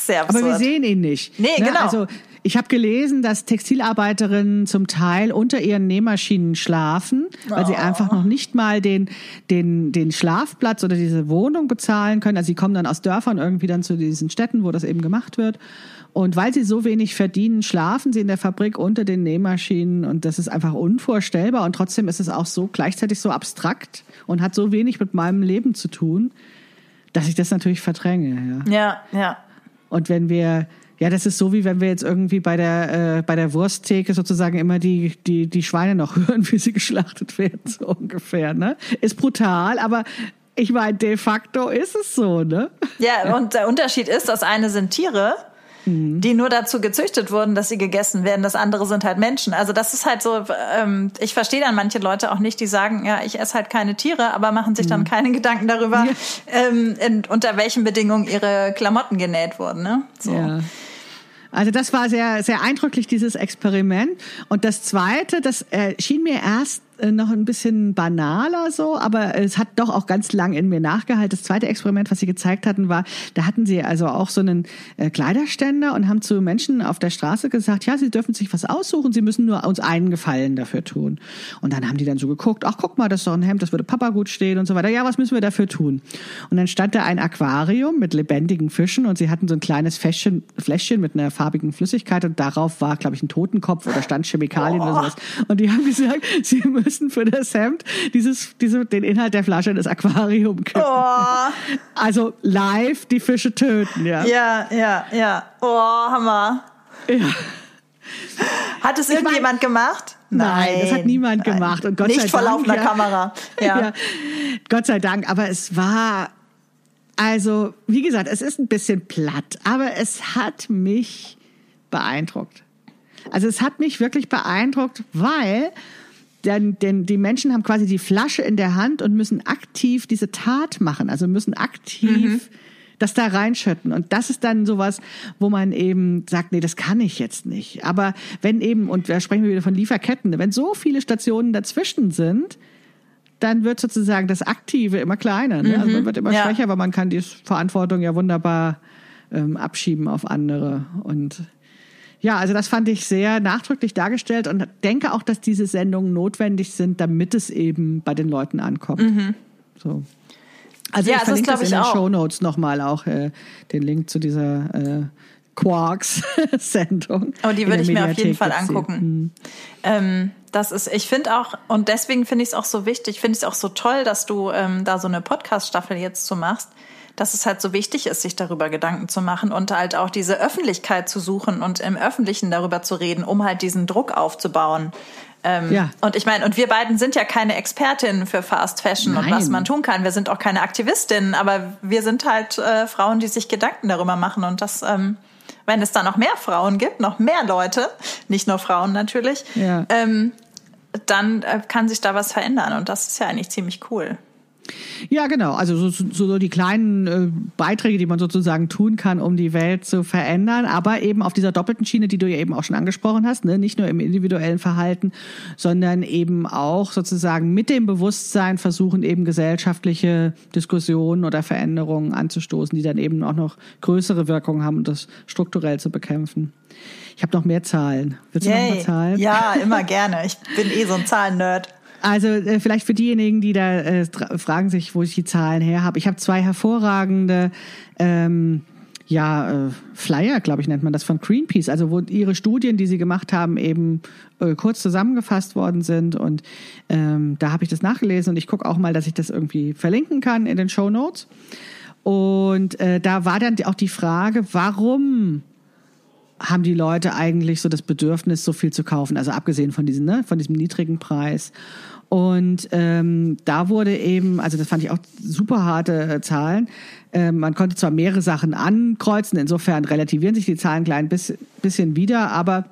sehr absurd. Aber wir sehen ihn nicht. Nee, ne? genau. Also ich habe gelesen, dass Textilarbeiterinnen zum Teil unter ihren Nähmaschinen schlafen, weil oh. sie einfach noch nicht mal den, den, den Schlafplatz oder diese Wohnung bezahlen können. Also sie kommen dann aus Dörfern irgendwie dann zu diesen Städten, wo das eben gemacht wird. Und weil sie so wenig verdienen, schlafen sie in der Fabrik unter den Nähmaschinen und das ist einfach unvorstellbar und trotzdem ist es auch so gleichzeitig so abstrakt und hat so wenig mit meinem Leben zu tun, dass ich das natürlich verdränge. Ja, ja. ja. Und wenn wir ja, das ist so, wie wenn wir jetzt irgendwie bei der, äh, bei der Wursttheke sozusagen immer die, die, die Schweine noch hören, wie sie geschlachtet werden, so ungefähr, ne? Ist brutal, aber ich meine, de facto ist es so, ne? Ja, und der Unterschied ist, das eine sind Tiere Mhm. die nur dazu gezüchtet wurden, dass sie gegessen werden. Das andere sind halt Menschen. Also das ist halt so, ähm, ich verstehe dann manche Leute auch nicht, die sagen, ja, ich esse halt keine Tiere, aber machen sich dann mhm. keine Gedanken darüber, ja. ähm, in, unter welchen Bedingungen ihre Klamotten genäht wurden. Ne? So. Ja. Also das war sehr, sehr eindrücklich, dieses Experiment. Und das Zweite, das äh, schien mir erst noch ein bisschen banaler so, aber es hat doch auch ganz lang in mir nachgehalten. Das zweite Experiment, was sie gezeigt hatten, war, da hatten sie also auch so einen äh, Kleiderständer und haben zu Menschen auf der Straße gesagt, ja, sie dürfen sich was aussuchen, sie müssen nur uns einen Gefallen dafür tun. Und dann haben die dann so geguckt, ach guck mal, das ist doch ein Hemd, das würde Papa gut stehen und so weiter. Ja, was müssen wir dafür tun? Und dann stand da ein Aquarium mit lebendigen Fischen und sie hatten so ein kleines Fläschchen, Fläschchen mit einer farbigen Flüssigkeit und darauf war, glaube ich, ein Totenkopf oder stand Chemikalien oh. oder sowas. Und die haben gesagt, sie müssen für das Hemd dieses, diese, den Inhalt der Flasche in das Aquarium kippen. Oh. Also live die Fische töten, ja. Ja, ja, ja. Oh, Hammer. Ja. Hat es irgendjemand mein, gemacht? Nein, nein, das hat niemand nein. gemacht. Und Gott Nicht sei vor Dank, laufender ja, Kamera. Ja. ja. Gott sei Dank. Aber es war, also, wie gesagt, es ist ein bisschen platt, aber es hat mich beeindruckt. Also es hat mich wirklich beeindruckt, weil denn, denn die Menschen haben quasi die Flasche in der Hand und müssen aktiv diese Tat machen, also müssen aktiv mhm. das da reinschütten. Und das ist dann sowas, wo man eben sagt, nee, das kann ich jetzt nicht. Aber wenn eben, und da sprechen wir wieder von Lieferketten, wenn so viele Stationen dazwischen sind, dann wird sozusagen das Aktive immer kleiner. Ne? Also man mhm. wird immer ja. schwächer, weil man kann die Verantwortung ja wunderbar ähm, abschieben auf andere. Und ja, also das fand ich sehr nachdrücklich dargestellt und denke auch, dass diese Sendungen notwendig sind, damit es eben bei den Leuten ankommt. Mhm. So. Also ja, ich verlinke das, das in den Show Notes nochmal auch äh, den Link zu dieser äh, Quarks-Sendung. Oh, die würde ich mir auf jeden Fall angucken. Mhm. Ähm, das ist, ich finde auch, und deswegen finde ich es auch so wichtig, finde ich es auch so toll, dass du ähm, da so eine Podcast-Staffel jetzt zu machst, dass es halt so wichtig ist, sich darüber Gedanken zu machen und halt auch diese Öffentlichkeit zu suchen und im Öffentlichen darüber zu reden, um halt diesen Druck aufzubauen. Ähm, ja. Und ich meine, und wir beiden sind ja keine Expertinnen für Fast Fashion Nein. und was man tun kann. Wir sind auch keine Aktivistinnen, aber wir sind halt äh, Frauen, die sich Gedanken darüber machen. Und das, ähm, wenn es da noch mehr Frauen gibt, noch mehr Leute, nicht nur Frauen natürlich, ja. ähm, dann äh, kann sich da was verändern. Und das ist ja eigentlich ziemlich cool. Ja, genau. Also so, so, so die kleinen äh, Beiträge, die man sozusagen tun kann, um die Welt zu verändern, aber eben auf dieser doppelten Schiene, die du ja eben auch schon angesprochen hast, ne? nicht nur im individuellen Verhalten, sondern eben auch sozusagen mit dem Bewusstsein versuchen, eben gesellschaftliche Diskussionen oder Veränderungen anzustoßen, die dann eben auch noch größere Wirkungen haben, um das strukturell zu bekämpfen. Ich habe noch mehr Zahlen. Willst du Yay. noch mal Zahlen? Ja, immer gerne. Ich bin eh so ein Zahlen-Nerd. Also äh, vielleicht für diejenigen, die da äh, fragen sich, wo ich die Zahlen her habe. Ich habe zwei hervorragende ähm, ja, äh, Flyer, glaube ich, nennt man das von Greenpeace, also wo ihre Studien, die sie gemacht haben, eben äh, kurz zusammengefasst worden sind. Und ähm, da habe ich das nachgelesen und ich gucke auch mal, dass ich das irgendwie verlinken kann in den Show Notes. Und äh, da war dann auch die Frage, warum haben die Leute eigentlich so das Bedürfnis, so viel zu kaufen. Also abgesehen von diesem, ne, von diesem niedrigen Preis. Und ähm, da wurde eben, also das fand ich auch super harte äh, Zahlen. Ähm, man konnte zwar mehrere Sachen ankreuzen, insofern relativieren sich die Zahlen klein bis, bisschen wieder, aber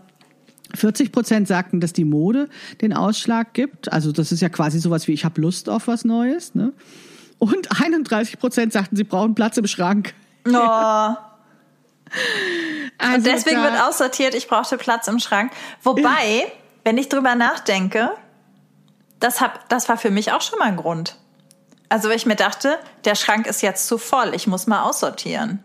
40 Prozent sagten, dass die Mode den Ausschlag gibt. Also das ist ja quasi sowas wie ich habe Lust auf was Neues. Ne? Und 31 Prozent sagten, sie brauchen Platz im Schrank. Oh. Also und deswegen wird aussortiert, ich brauchte Platz im Schrank. Wobei, wenn ich drüber nachdenke, das, hab, das war für mich auch schon mal ein Grund. Also ich mir dachte, der Schrank ist jetzt zu voll, ich muss mal aussortieren.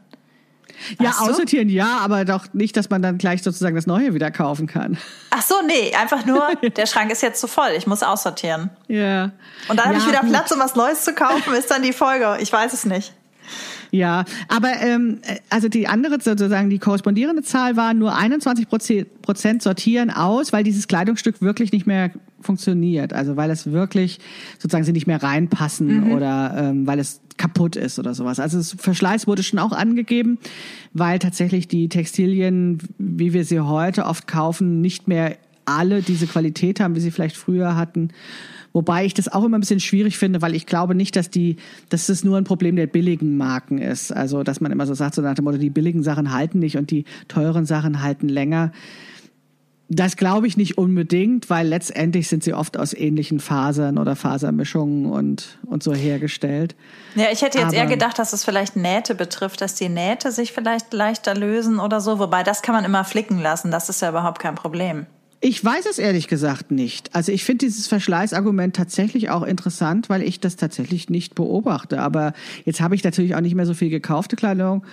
Ja, so? aussortieren ja, aber doch nicht, dass man dann gleich sozusagen das Neue wieder kaufen kann. Ach so, nee, einfach nur, der Schrank ist jetzt zu voll, ich muss aussortieren. Ja. Und dann ja, habe ich wieder. Platz, um was Neues zu kaufen, ist dann die Folge. Ich weiß es nicht. Ja, aber ähm, also die andere sozusagen die korrespondierende Zahl war nur 21 Prozent sortieren aus, weil dieses Kleidungsstück wirklich nicht mehr funktioniert. Also weil es wirklich sozusagen sie nicht mehr reinpassen mhm. oder ähm, weil es kaputt ist oder sowas. Also das Verschleiß wurde schon auch angegeben, weil tatsächlich die Textilien, wie wir sie heute oft kaufen, nicht mehr alle diese Qualität haben, wie sie vielleicht früher hatten. Wobei ich das auch immer ein bisschen schwierig finde, weil ich glaube nicht, dass die, dass das nur ein Problem der billigen Marken ist. Also, dass man immer so sagt, so nach dem Motto, die billigen Sachen halten nicht und die teuren Sachen halten länger. Das glaube ich nicht unbedingt, weil letztendlich sind sie oft aus ähnlichen Fasern oder Fasermischungen und, und so hergestellt. Ja, ich hätte jetzt Aber, eher gedacht, dass es vielleicht Nähte betrifft, dass die Nähte sich vielleicht leichter lösen oder so. Wobei, das kann man immer flicken lassen. Das ist ja überhaupt kein Problem. Ich weiß es ehrlich gesagt nicht. Also ich finde dieses Verschleißargument tatsächlich auch interessant, weil ich das tatsächlich nicht beobachte. Aber jetzt habe ich natürlich auch nicht mehr so viel gekaufte Kleidung.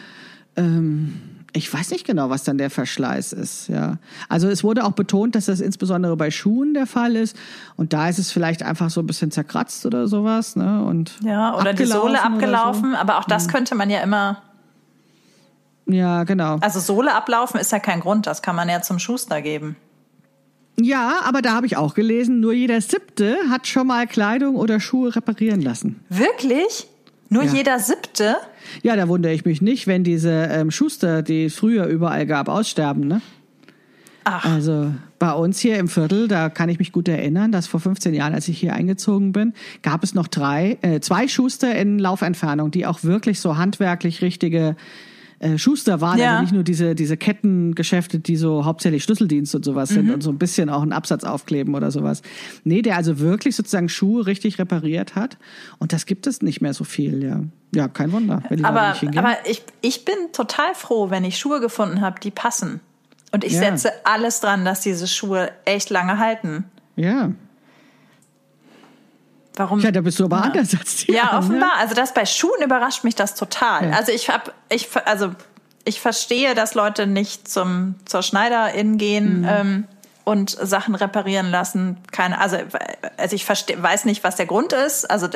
Ähm, ich weiß nicht genau, was dann der Verschleiß ist. Ja, also es wurde auch betont, dass das insbesondere bei Schuhen der Fall ist. Und da ist es vielleicht einfach so ein bisschen zerkratzt oder sowas. Ne? Und ja, oder die Sohle abgelaufen. So. Aber auch das mhm. könnte man ja immer ja, genau. Also Sohle ablaufen ist ja kein Grund, das kann man ja zum Schuster geben. Ja, aber da habe ich auch gelesen, nur jeder Siebte hat schon mal Kleidung oder Schuhe reparieren lassen. Wirklich? Nur ja. jeder Siebte? Ja, da wundere ich mich nicht, wenn diese ähm, Schuster, die es früher überall gab, aussterben, ne? Ach. Also bei uns hier im Viertel, da kann ich mich gut erinnern, dass vor 15 Jahren, als ich hier eingezogen bin, gab es noch drei, äh, zwei Schuster in Laufentfernung, die auch wirklich so handwerklich richtige äh, Schuster waren, ja. also nicht nur diese, diese Kettengeschäfte, die so hauptsächlich Schlüsseldienst und sowas mhm. sind und so ein bisschen auch einen Absatz aufkleben oder sowas. Nee, der also wirklich sozusagen Schuhe richtig repariert hat. Und das gibt es nicht mehr so viel, ja. Ja, kein Wunder. Aber aber ich, ich bin total froh, wenn ich Schuhe gefunden habe, die passen. Und ich ja. setze alles dran, dass diese Schuhe echt lange halten. Ja. Warum? Ja, da bist du aber ja. anders als die Ja, offenbar. Ne? Also das bei Schuhen überrascht mich das total. Ja. Also ich habe, ich, also ich verstehe, dass Leute nicht zum zur Schneiderin gehen. Mhm. Ähm, und Sachen reparieren lassen. Keine, also, also ich verstehe, weiß nicht, was der Grund ist. Also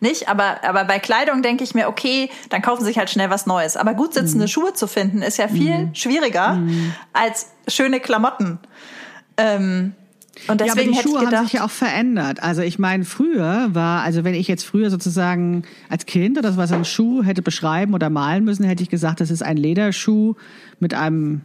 nicht, aber, aber bei Kleidung denke ich mir, okay, dann kaufen sie sich halt schnell was Neues. Aber gut sitzende mhm. Schuhe zu finden, ist ja viel mhm. schwieriger mhm. als schöne Klamotten. Ähm, und deswegen ja, aber die Schuhe gedacht, haben sich ja auch verändert. Also ich meine, früher war, also wenn ich jetzt früher sozusagen als Kind oder was einen Schuh hätte beschreiben oder malen müssen, hätte ich gesagt, das ist ein Lederschuh mit einem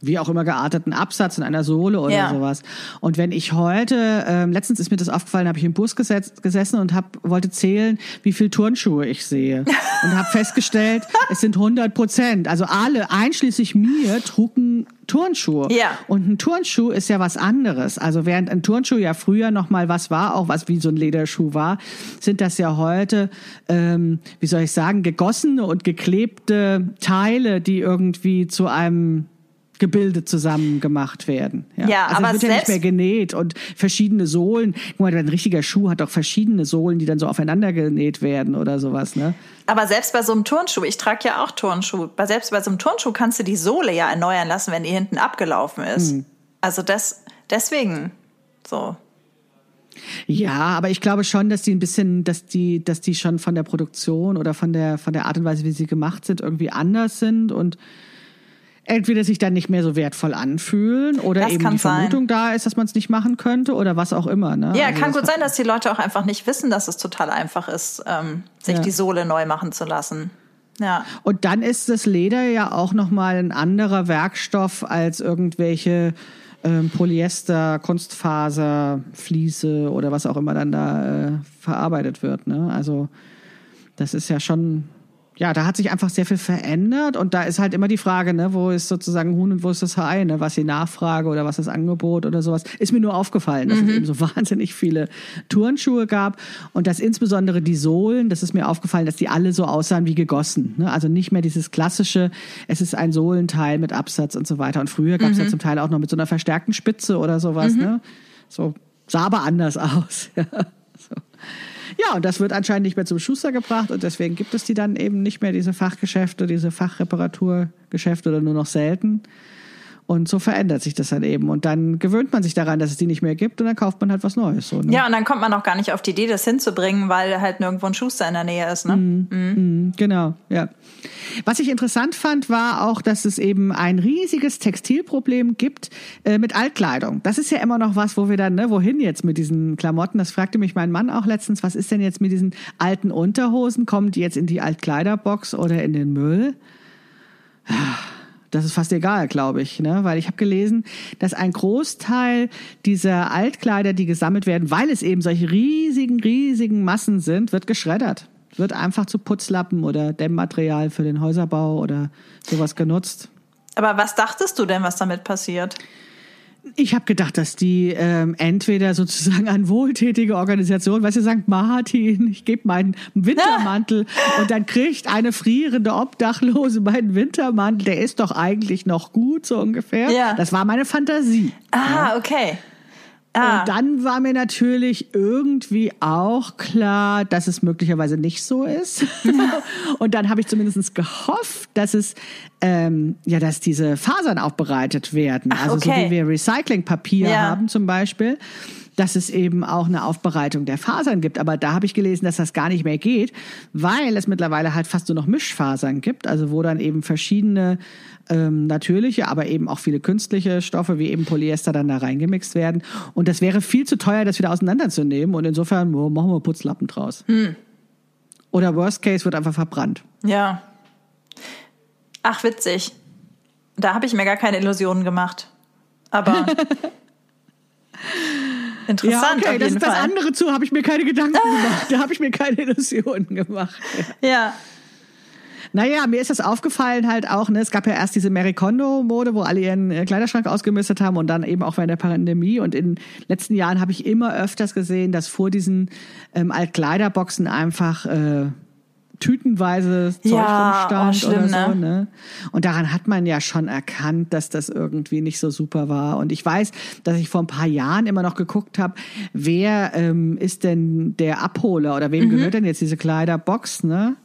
wie auch immer gearteten Absatz in einer Sohle oder ja. sowas. Und wenn ich heute, ähm, letztens ist mir das aufgefallen, habe ich im Bus gesetz, gesessen und hab, wollte zählen, wie viel Turnschuhe ich sehe. Und habe festgestellt, es sind 100 Prozent. Also alle, einschließlich mir, trugen Turnschuhe. Ja. Und ein Turnschuh ist ja was anderes. Also während ein Turnschuh ja früher noch mal was war, auch was wie so ein Lederschuh war, sind das ja heute, ähm, wie soll ich sagen, gegossene und geklebte Teile, die irgendwie zu einem Gebilde zusammen gemacht werden. Ja, ja also aber es wird ja nicht mehr genäht und verschiedene Sohlen. Guck mal, ein richtiger Schuh hat auch verschiedene Sohlen, die dann so aufeinander genäht werden oder sowas, ne? Aber selbst bei so einem Turnschuh, ich trage ja auch Turnschuh, selbst bei so einem Turnschuh kannst du die Sohle ja erneuern lassen, wenn die hinten abgelaufen ist. Hm. Also das, deswegen, so. Ja, aber ich glaube schon, dass die ein bisschen, dass die, dass die schon von der Produktion oder von der, von der Art und Weise, wie sie gemacht sind, irgendwie anders sind und entweder sich dann nicht mehr so wertvoll anfühlen oder das eben die Vermutung sein. da ist, dass man es nicht machen könnte oder was auch immer. Ne? Ja, also kann gut sein, dass die Leute auch einfach nicht wissen, dass es total einfach ist, ähm, sich ja. die Sohle neu machen zu lassen. Ja. Und dann ist das Leder ja auch nochmal ein anderer Werkstoff als irgendwelche ähm, Polyester, Kunstfaser, Fliese oder was auch immer dann da äh, verarbeitet wird. Ne? Also das ist ja schon ja, da hat sich einfach sehr viel verändert und da ist halt immer die Frage, ne, wo ist sozusagen Huhn und wo ist das Hai, ne, was die Nachfrage oder was das Angebot oder sowas. Ist mir nur aufgefallen, dass mhm. es eben so wahnsinnig viele Turnschuhe gab und dass insbesondere die Sohlen, das ist mir aufgefallen, dass die alle so aussahen wie gegossen, ne? also nicht mehr dieses klassische, es ist ein Sohlenteil mit Absatz und so weiter und früher gab es mhm. ja zum Teil auch noch mit so einer verstärkten Spitze oder sowas, mhm. ne, so sah aber anders aus. Ja, und das wird anscheinend nicht mehr zum Schuster gebracht und deswegen gibt es die dann eben nicht mehr, diese Fachgeschäfte, diese Fachreparaturgeschäfte oder nur noch selten. Und so verändert sich das dann eben. Und dann gewöhnt man sich daran, dass es die nicht mehr gibt und dann kauft man halt was Neues. So, ne? Ja, und dann kommt man auch gar nicht auf die Idee, das hinzubringen, weil halt nirgendwo ein Schuster in der Nähe ist. Ne? Mm, mm. genau, ja. Was ich interessant fand, war auch, dass es eben ein riesiges Textilproblem gibt äh, mit Altkleidung. Das ist ja immer noch was, wo wir dann, ne, wohin jetzt mit diesen Klamotten? Das fragte mich mein Mann auch letztens, was ist denn jetzt mit diesen alten Unterhosen? Kommen die jetzt in die Altkleiderbox oder in den Müll? Das ist fast egal, glaube ich, ne? weil ich habe gelesen, dass ein Großteil dieser Altkleider, die gesammelt werden, weil es eben solche riesigen, riesigen Massen sind, wird geschreddert. Wird einfach zu Putzlappen oder Dämmmaterial für den Häuserbau oder sowas genutzt. Aber was dachtest du denn, was damit passiert? Ich habe gedacht, dass die ähm, entweder sozusagen an wohltätige Organisation, weißt du, St. Martin, ich gebe meinen Wintermantel und dann kriegt eine frierende Obdachlose meinen Wintermantel, der ist doch eigentlich noch gut, so ungefähr. Ja. Das war meine Fantasie. Ah, ja. okay. Ah. Und dann war mir natürlich irgendwie auch klar, dass es möglicherweise nicht so ist. und dann habe ich zumindest gehofft, dass es ähm, ja, dass diese Fasern aufbereitet werden. Ach, also okay. so wie wir Recyclingpapier ja. haben zum Beispiel dass es eben auch eine Aufbereitung der Fasern gibt. Aber da habe ich gelesen, dass das gar nicht mehr geht, weil es mittlerweile halt fast nur noch Mischfasern gibt, also wo dann eben verschiedene ähm, natürliche, aber eben auch viele künstliche Stoffe wie eben Polyester dann da reingemixt werden. Und das wäre viel zu teuer, das wieder auseinanderzunehmen. Und insofern oh, machen wir Putzlappen draus. Hm. Oder Worst Case wird einfach verbrannt. Ja. Ach, witzig. Da habe ich mir gar keine Illusionen gemacht. Aber interessant. Ja, okay, das, das andere zu habe ich mir keine Gedanken gemacht. Da habe ich mir keine Illusionen gemacht. Ja. ja. Naja, mir ist das aufgefallen halt auch, ne, es gab ja erst diese Mary Kondo-Mode, wo alle ihren äh, Kleiderschrank ausgemistet haben und dann eben auch während der Pandemie. Und in den letzten Jahren habe ich immer öfters gesehen, dass vor diesen ähm, Altkleiderboxen einfach äh, tütenweise Zeug ja, rumstand oh, schlimm, oder so. Ne? ne? Und daran hat man ja schon erkannt, dass das irgendwie nicht so super war. Und ich weiß, dass ich vor ein paar Jahren immer noch geguckt habe, wer ähm, ist denn der Abholer oder wem mhm. gehört denn jetzt diese Kleiderbox, ne?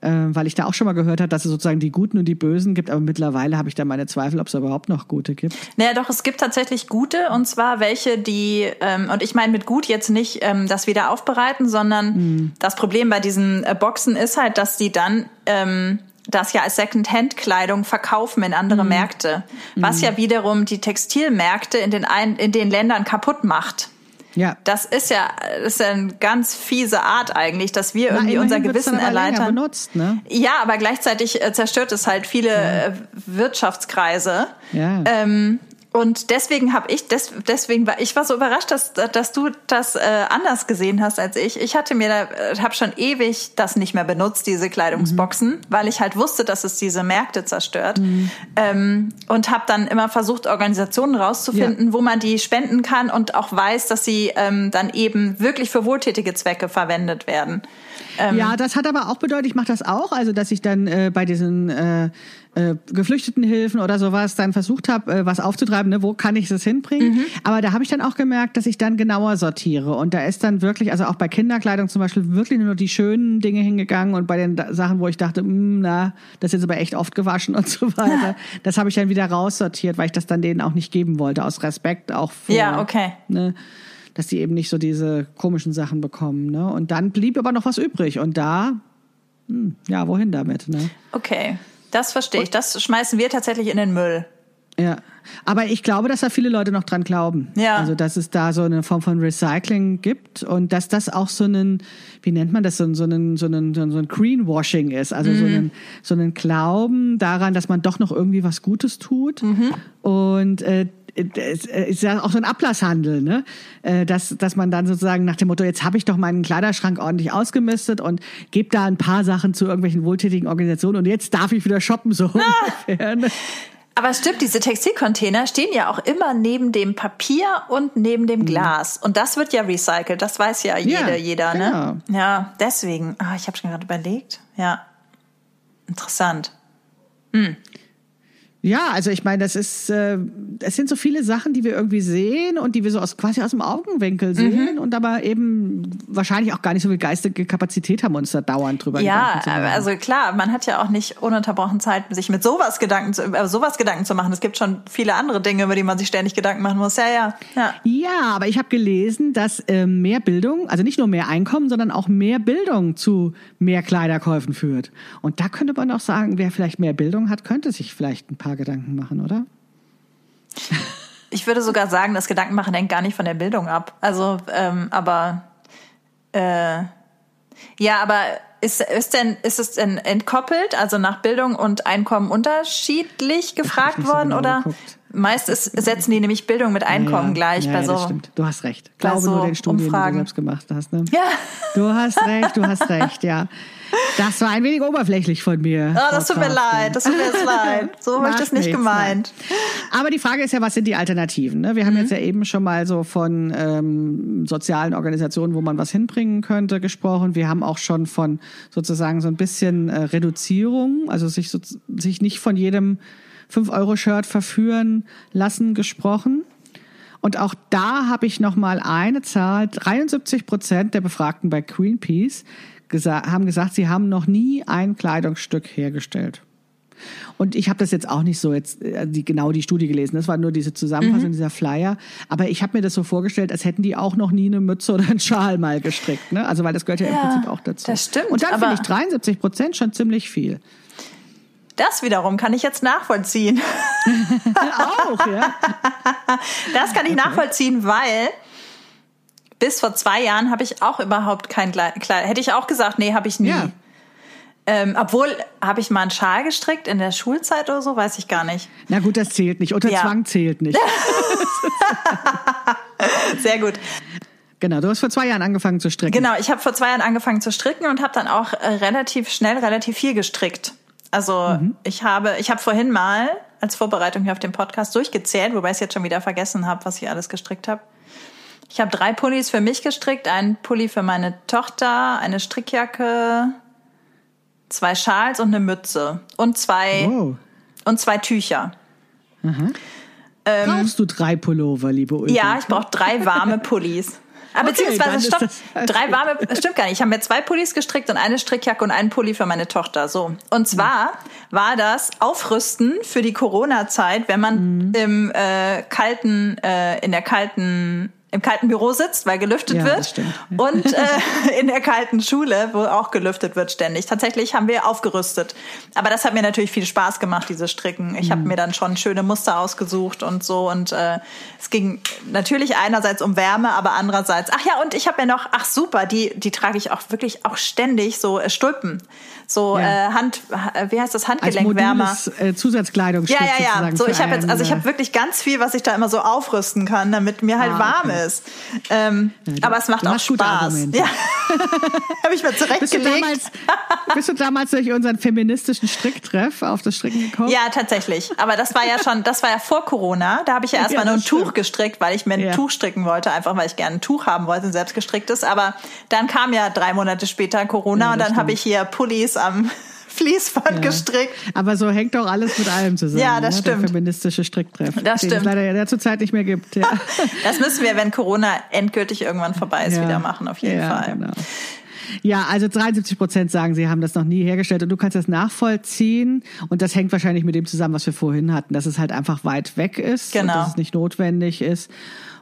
Äh, weil ich da auch schon mal gehört habe, dass es sozusagen die Guten und die Bösen gibt, aber mittlerweile habe ich da meine Zweifel, ob es überhaupt noch gute gibt. Naja, doch, es gibt tatsächlich gute und zwar welche, die, ähm, und ich meine mit gut jetzt nicht ähm, das wieder aufbereiten, sondern mhm. das Problem bei diesen äh, Boxen ist halt, dass die dann ähm, das ja als Second-Hand-Kleidung verkaufen in andere mhm. Märkte, was mhm. ja wiederum die Textilmärkte in den, ein, in den Ländern kaputt macht. Ja. Das ist ja, das ist ja eine ganz fiese Art eigentlich, dass wir irgendwie Na, unser Gewissen erleichtern. Benutzt, ne? Ja, aber gleichzeitig äh, zerstört es halt viele ja. Äh, Wirtschaftskreise. Ja. Ähm, und deswegen habe ich, des, deswegen war ich war so überrascht, dass, dass du das äh, anders gesehen hast als ich. Ich hatte mir, äh, habe schon ewig das nicht mehr benutzt, diese Kleidungsboxen, mhm. weil ich halt wusste, dass es diese Märkte zerstört. Mhm. Ähm, und habe dann immer versucht, Organisationen rauszufinden, ja. wo man die spenden kann und auch weiß, dass sie ähm, dann eben wirklich für wohltätige Zwecke verwendet werden. Ähm, ja, das hat aber auch bedeutet, ich mache das auch, also dass ich dann äh, bei diesen äh, äh, Geflüchtetenhilfen oder sowas dann versucht habe, äh, was aufzutreiben, ne, wo kann ich das hinbringen. Mhm. Aber da habe ich dann auch gemerkt, dass ich dann genauer sortiere. Und da ist dann wirklich, also auch bei Kinderkleidung zum Beispiel, wirklich nur die schönen Dinge hingegangen und bei den Sachen, wo ich dachte, mh, hm, na, das ist aber echt oft gewaschen und so weiter, das habe ich dann wieder raussortiert, weil ich das dann denen auch nicht geben wollte, aus Respekt auch vor. Ja, okay. Ne, dass die eben nicht so diese komischen Sachen bekommen. Ne? Und dann blieb aber noch was übrig. Und da, hm, ja, wohin damit? Ne? Okay. Das verstehe ich. Das schmeißen wir tatsächlich in den Müll. Ja. Aber ich glaube, dass da viele Leute noch dran glauben. Ja. Also, dass es da so eine Form von Recycling gibt und dass das auch so einen, wie nennt man das, so, ein- so einen, so einen, so ein Greenwashing ist. Also so, einen, so einen Glauben daran, dass man doch noch irgendwie was Gutes tut. Und äh, es ist ja auch so ein Ablasshandel, ne? Äh, Dass, dass man dann sozusagen nach dem Motto, jetzt habe ich doch meinen Kleiderschrank ordentlich ausgemistet und gebe da ein paar Sachen zu irgendwelchen wohltätigen Organisationen und jetzt darf ich wieder shoppen, so ungefähr. Ne? Aber es stimmt, diese Textilcontainer stehen ja auch immer neben dem Papier und neben dem Glas. Und das wird ja recycelt. Das weiß ja jeder, jeder, ne? Ja, deswegen. Ah, ich habe schon gerade überlegt. Ja. Interessant. Ja, also ich meine, das ist, äh, es sind so viele Sachen, die wir irgendwie sehen und die wir so aus quasi aus dem Augenwinkel sehen und aber eben wahrscheinlich auch gar nicht so viel geistige Kapazität haben, uns da dauernd drüber Ja, Gedanken zu machen. also klar, man hat ja auch nicht ununterbrochen Zeit, sich mit sowas Gedanken zu, über sowas Gedanken zu machen. Es gibt schon viele andere Dinge, über die man sich ständig Gedanken machen muss. Ja, ja, ja. Ja, aber ich habe gelesen, dass ähm, mehr Bildung, also nicht nur mehr Einkommen, sondern auch mehr Bildung zu mehr Kleiderkäufen führt. Und da könnte man auch sagen, wer vielleicht mehr Bildung hat, könnte sich vielleicht ein paar Gedanken machen, oder? Ich würde sogar sagen, das Gedankenmachen hängt gar nicht von der Bildung ab. Also, ähm, aber äh, ja, aber ist, ist denn ist es denn entkoppelt, also nach Bildung und Einkommen unterschiedlich gefragt so worden genau oder? geguckt. Meist ist, setzen die nämlich Bildung mit Einkommen ja, gleich ja, bei ja, so. das stimmt. Du hast recht. Glaube so nur den Studien, Umfragen. die du selbst gemacht hast. Ne? Ja. Du hast recht, du hast recht, ja. Das war ein wenig oberflächlich von mir. Oh, das tut mir leid, das tut mir jetzt leid. So habe ich das nicht gemeint. nein. Aber die Frage ist ja, was sind die Alternativen? Ne? Wir haben jetzt ja eben schon mal so von ähm, sozialen Organisationen, wo man was hinbringen könnte, gesprochen. Wir haben auch schon von sozusagen so ein bisschen äh, Reduzierung, also sich, so, sich nicht von jedem 5-Euro-Shirt verführen lassen, gesprochen. Und auch da habe ich noch mal eine Zahl: 73 Prozent der Befragten bei Greenpeace gesa haben gesagt, sie haben noch nie ein Kleidungsstück hergestellt. Und ich habe das jetzt auch nicht so jetzt äh, die, genau die Studie gelesen. Das war nur diese Zusammenfassung, dieser Flyer. Aber ich habe mir das so vorgestellt, als hätten die auch noch nie eine Mütze oder einen Schal mal gestrickt. Ne? Also weil das gehört ja, im Ja, Prinzip auch dazu. das stimmt, Und dann finde ich 73 Prozent schon ziemlich viel. Das wiederum kann ich jetzt nachvollziehen. auch, ja. Das kann ich nachvollziehen, weil bis vor zwei Jahren habe ich auch überhaupt kein Kleid. Kleid- Hätte ich auch gesagt, nee, habe ich nie. Ja. Ähm, obwohl, habe ich mal einen Schal gestrickt in der Schulzeit oder so, weiß ich gar nicht. Na gut, das zählt nicht. Unter Ja. Zwang zählt nicht. Sehr gut. Genau, du hast vor zwei Jahren angefangen zu stricken. Genau, ich habe vor zwei Jahren angefangen zu stricken und habe dann auch äh, relativ schnell relativ viel gestrickt. Also ich habe, ich habe vorhin mal als Vorbereitung hier auf den Podcast durchgezählt, wobei ich es jetzt schon wieder vergessen habe, was ich alles gestrickt habe. Ich habe drei Pullis für mich gestrickt, einen Pulli für meine Tochter, eine Strickjacke, zwei Schals und eine Mütze und zwei Wow. und zwei Tücher. Brauchst du drei Pullover, liebe Ulrike? Ja, ich brauche drei warme Pullis. Aber Okay, dann beziehungsweise, stopp, drei warme, stimmt gar nicht. Ich habe mir zwei Pullis gestrickt und eine Strickjacke und einen Pulli für meine Tochter. So. Und zwar war das Aufrüsten für die Corona-Zeit, wenn man Mhm. im äh, kalten, äh, in der kalten im kalten Büro sitzt, weil gelüftet Ja, wird. das stimmt. Und äh, in der kalten Schule, wo auch gelüftet wird ständig. Tatsächlich haben wir aufgerüstet. Aber das hat mir natürlich viel Spaß gemacht, dieses Stricken. Ich Mhm. habe mir dann schon schöne Muster ausgesucht und so. Und äh, es ging natürlich einerseits um Wärme, aber andererseits, ach ja, und ich habe mir noch, ach super, die, die trage ich auch wirklich auch ständig, so äh, Stulpen. So Ja. äh, Hand, äh, wie heißt das, Als Handgelenkwärmer. mobiles äh, Zusatzkleidungsstück Ja, ja, ja. So, ich habe jetzt, also ich habe wirklich ganz viel, was ich da immer so aufrüsten kann, damit mir halt Ah, warm okay. ist. Ähm, du- aber es macht auch Spaß. Ja. habe ich mir Bist du, zurechtgelegt. damals, bist du damals durch unseren feministischen Stricktreff auf das Stricken gekommen? Ja, tatsächlich. Aber das war ja schon, das war ja vor Corona. Da habe ich ja erstmal Ja, nur ein stimmt. Tuch gestrickt, weil ich mir ein Ja. Tuch stricken wollte, einfach weil ich gerne ein Tuch haben wollte, ein selbstgestricktes. Aber dann kam ja drei Monate später Corona Ja, und dann habe ich hier Pullis am Fließband Ja. gestrickt. Aber so hängt doch alles mit allem zusammen. Ja, das ne? stimmt. Der feministische Stricktreff. Das stimmt. es leider ja der zurzeit nicht mehr gibt. Ja. Das müssen wir, wenn Corona endgültig irgendwann vorbei ist, Ja. wieder machen, auf jeden Fall. Genau. Ja, also 73 Prozent sagen, sie haben das noch nie hergestellt und du kannst das nachvollziehen und das hängt wahrscheinlich mit dem zusammen, was wir vorhin hatten, dass es halt einfach weit weg ist Genau. und dass es nicht notwendig ist.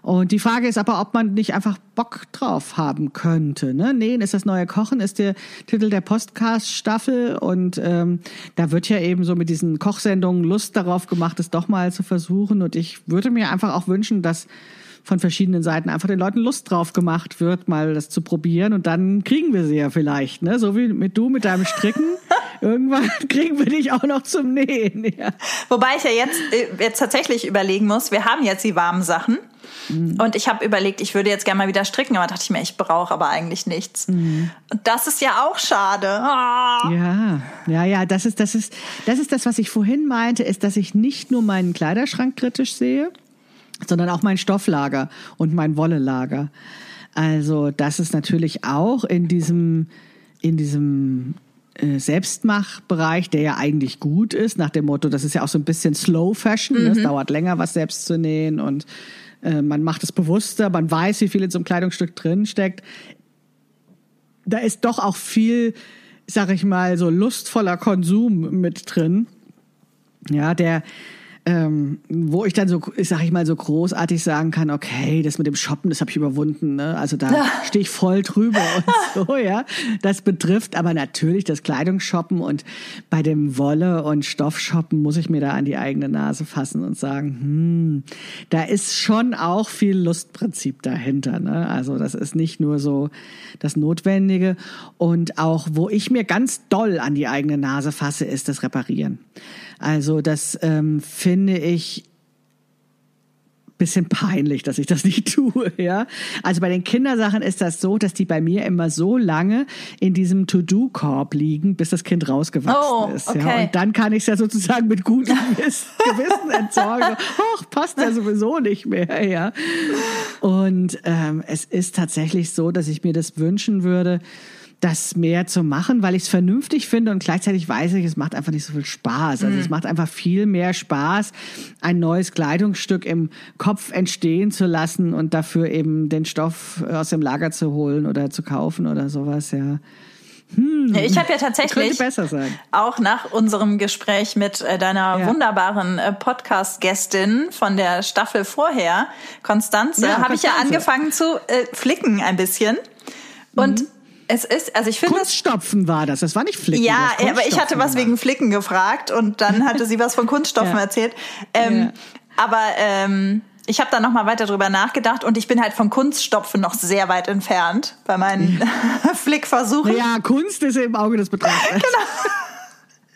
Und die Frage ist aber, ob man nicht einfach Bock drauf haben könnte. Ne? Nähen ist das neue Kochen, ist der Titel der Podcast-Staffel. Und ähm, da wird ja eben so mit diesen Kochsendungen Lust darauf gemacht, es doch mal zu versuchen. Und ich würde mir einfach auch wünschen, dass von verschiedenen Seiten einfach den Leuten Lust drauf gemacht wird, mal das zu probieren. Und dann kriegen wir sie ja vielleicht. Ne? So wie mit du mit deinem Stricken. Irgendwann kriegen wir dich auch noch zum Nähen. Ja. Wobei ich ja jetzt, äh, jetzt tatsächlich überlegen muss, wir haben jetzt die warmen Sachen. Und ich habe überlegt, ich würde jetzt gerne mal wieder stricken, aber dachte ich mir, ich brauche aber eigentlich nichts. Und das ist ja auch schade. Ah. Ja, ja, ja, das ist, das ist, das ist das, was ich vorhin meinte, ist, dass ich nicht nur meinen Kleiderschrank kritisch sehe, sondern auch mein Stofflager und mein Wollelager. Also, das ist natürlich auch in diesem, in diesem äh, Selbstmachbereich, der ja eigentlich gut ist, nach dem Motto, das ist ja auch so ein bisschen Slow Fashion, ne? es dauert länger, was selbst zu nähen und äh, man macht es bewusster, man weiß, wie viel in so einem Kleidungsstück drin steckt. Da ist doch auch viel, sag ich mal, so lustvoller Konsum mit drin. Ja, der, ähm, wo ich dann so, sag ich mal, so großartig sagen kann, okay, das mit dem Shoppen, das habe ich überwunden, ne? Also da stehe ich voll drüber und so, ja. Das betrifft aber natürlich das Kleidungsshoppen und bei dem Wolle- und Stoffshoppen muss ich mir da an die eigene Nase fassen und sagen, hm, da ist schon auch viel Lustprinzip dahinter, ne? Also das ist nicht nur so das Notwendige und auch, wo ich mir ganz doll an die eigene Nase fasse, ist das Reparieren. Also das ähm, finde ich bisschen peinlich, dass ich das nicht tue, ja. Also bei den Kindersachen ist das so, dass die bei mir immer so lange in diesem To-Do-Korb liegen, bis das Kind rausgewachsen Oh, ist. Ja. okay. Und dann kann ich es ja sozusagen mit gutem Gewiss- Gewissen entsorgen. Ach, passt ja sowieso nicht mehr, ja. Und ähm, es ist tatsächlich so, dass ich mir das wünschen würde, das mehr zu machen, weil ich es vernünftig finde und gleichzeitig weiß ich, es macht einfach nicht so viel Spaß. Also es macht einfach viel mehr Spaß, ein neues Kleidungsstück im Kopf entstehen zu lassen und dafür eben den Stoff aus dem Lager zu holen oder zu kaufen oder sowas, ja. Ja, Ich habe ja tatsächlich auch nach unserem Gespräch mit äh, deiner Ja. wunderbaren äh, Podcast-Gästin von der Staffel vorher, Konstanze, Ja, habe ich ja angefangen zu äh, flicken ein bisschen. Und es ist, also ich finde Kunststopfen war das, das war nicht Flicken. Ja, aber ich hatte was Kunststopfen wegen Flicken gefragt und dann hatte sie was von Kunststoffen Ja. erzählt. Ähm, Ja. Aber ähm, ich habe da noch mal weiter drüber nachgedacht und ich bin halt vom Kunststopfen noch sehr weit entfernt bei meinen Flickversuchen. war. Ja, Kunst ist im Auge des Betrachters.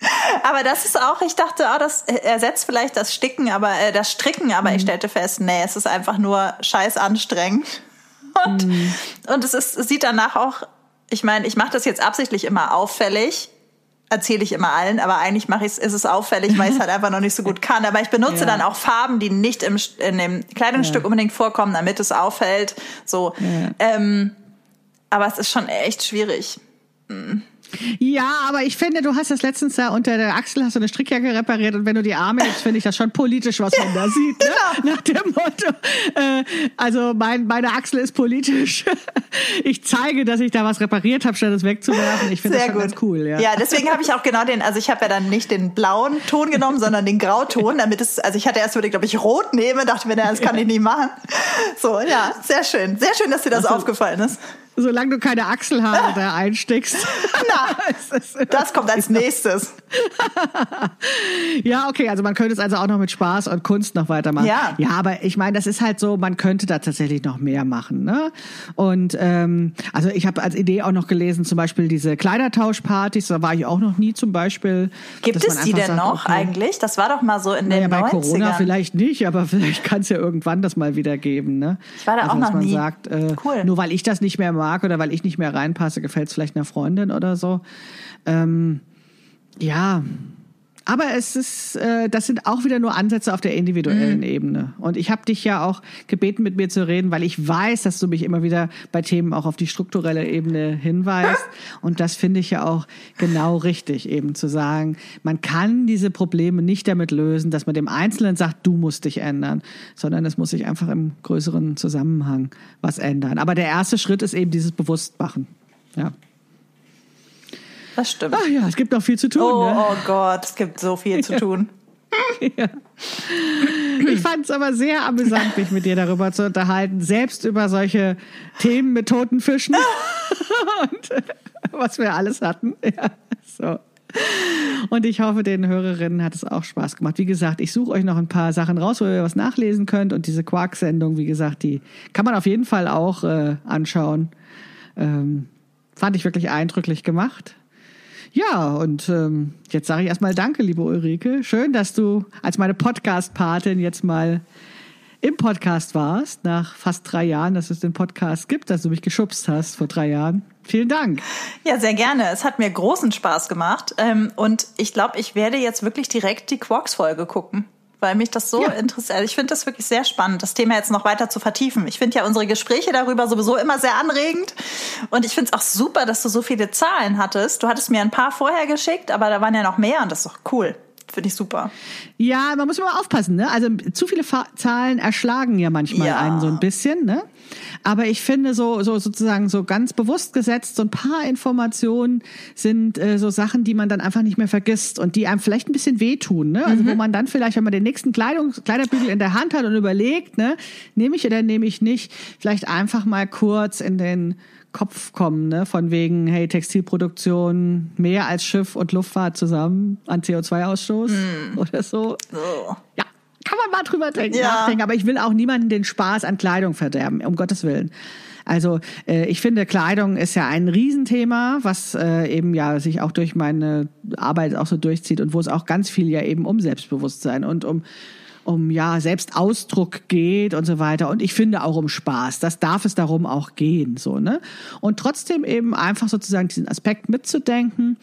Genau. Aber das ist auch, ich dachte, oh, das ersetzt vielleicht das Sticken, aber äh, das Stricken, aber Mhm. ich stellte fest, nee, es ist einfach nur scheiß anstrengend. Und, Mhm. und es ist, es sieht danach auch, ich meine, ich mache das jetzt absichtlich immer auffällig, erzähle ich immer allen, aber eigentlich mache ich ist es auffällig, weil ich es halt einfach noch nicht so gut kann. Aber ich benutze Ja. dann auch Farben, die nicht im, in dem Kleidungsstück Ja. unbedingt vorkommen, damit es auffällt. So. Ja. Ähm, aber es ist schon echt schwierig. Ja, aber ich finde, du hast das letztens da unter der Achsel hast du eine Strickjacke repariert und wenn du die Arme hebst, finde ich das schon politisch, was man da sieht. Ne? Genau. Nach dem Motto, äh, also mein, meine Achsel ist politisch. Ich zeige, dass ich da was repariert habe, statt es wegzuwerfen. Ich finde das schon gut. ganz cool. Ja. ja, deswegen habe ich auch genau den, also ich habe ja dann nicht den blauen Ton genommen, sondern den Grauton, damit es, also ich hatte erst überlegt, ob ich rot nehme, dachte mir, na, das kann ich nicht machen. So, ja, sehr schön. Sehr schön, dass dir das aufgefallen ist. Solange du keine Achselhaare da einsteckst. Na, das- kommt als nächstes. Ja, okay, also man könnte es also auch noch mit Spaß und Kunst noch weitermachen. Ja. Ja, aber ich meine, das ist halt so, man könnte da tatsächlich noch mehr machen. Ne? Und ähm, also ich habe als Idee auch noch gelesen, zum Beispiel diese Kleidertauschpartys, da war ich auch noch nie zum Beispiel. Gibt es die denn sagt, noch okay, eigentlich? Das war doch mal so in Naja, den bei 90ern. Corona vielleicht nicht, aber vielleicht kann es ja irgendwann das mal wieder geben. Ne? Ich war da also, auch noch man nie. sagt, äh, Cool. nur weil ich das nicht mehr mag oder weil ich nicht mehr reinpasse, gefällt es vielleicht einer Freundin oder so. Ähm, ja, aber es ist, äh, das sind auch wieder nur Ansätze auf der individuellen Mhm. Ebene. Und ich habe dich ja auch gebeten, mit mir zu reden, weil ich weiß, dass du mich immer wieder bei Themen auch auf die strukturelle Ebene hinweist. Und das finde ich ja auch genau richtig, eben zu sagen, man kann diese Probleme nicht damit lösen, dass man dem Einzelnen sagt, du musst dich ändern, sondern es muss sich einfach im größeren Zusammenhang was ändern. Aber der erste Schritt ist eben dieses Bewusstmachen. Ja. Das stimmt. Ach ja, es gibt noch viel zu tun. Oh, ne? oh Gott, es gibt so viel zu tun. ja. Ich fand es aber sehr amüsant, mich mit dir darüber zu unterhalten, selbst über solche Themen mit toten Fischen und was wir alles hatten. Ja, so. Und ich hoffe, den Hörerinnen hat es auch Spaß gemacht. Wie gesagt, ich suche euch noch ein paar Sachen raus, wo ihr was nachlesen könnt. Und diese Quark-Sendung, wie gesagt, die kann man auf jeden Fall auch äh, anschauen. Ähm, fand ich wirklich eindrücklich gemacht. Ja, und ähm, jetzt sage ich erstmal Danke, liebe Ulrike. Schön, dass du als meine Podcast-Patin jetzt mal im Podcast warst, nach fast drei Jahren, dass es den Podcast gibt, dass du mich geschubst hast vor drei Jahren. Vielen Dank. Ja, sehr gerne. Es hat mir großen Spaß gemacht. Ähm, und ich glaube, ich werde jetzt wirklich direkt die Quarks-Folge gucken weil mich das so ja. interessiert. Also ich finde das wirklich sehr spannend, das Thema jetzt noch weiter zu vertiefen. Ich finde ja unsere Gespräche darüber sowieso immer sehr anregend. Und ich finde es auch super, dass du so viele Zahlen hattest. Du hattest mir ein paar vorher geschickt, aber da waren ja noch mehr und das ist doch cool. Finde ich super. Ja, man muss immer aufpassen, ne? Also zu viele Fa Zahlen erschlagen ja manchmal ja. einen so ein bisschen, ne? Aber ich finde so, so sozusagen so ganz bewusst gesetzt, so ein paar Informationen sind äh, so Sachen, die man dann einfach nicht mehr vergisst und die einem vielleicht ein bisschen wehtun, ne? Also mhm. wo man dann vielleicht, wenn man den nächsten Kleidungs Kleiderbügel in der Hand hat und überlegt, ne, nehme ich oder nehme ich nicht, vielleicht einfach mal kurz in den Kopf kommen, ne? Von wegen, hey, Textilproduktion mehr als Schiff und Luftfahrt zusammen an CO2-Ausstoß mm. oder so. Oh. Ja, kann man mal drüber denken, ja. nachdenken. Aber ich will auch niemanden den Spaß an Kleidung verderben, um Gottes Willen. Also äh, ich finde, Kleidung ist ja ein Riesenthema, was äh, eben ja sich auch durch meine Arbeit auch so durchzieht und wo es auch ganz viel ja eben um Selbstbewusstsein und um um ja Selbstausdruck geht und so weiter und ich finde auch um Spaß. Das darf es darum auch gehen, so ne. Und trotzdem eben einfach sozusagen diesen Aspekt mitzudenken.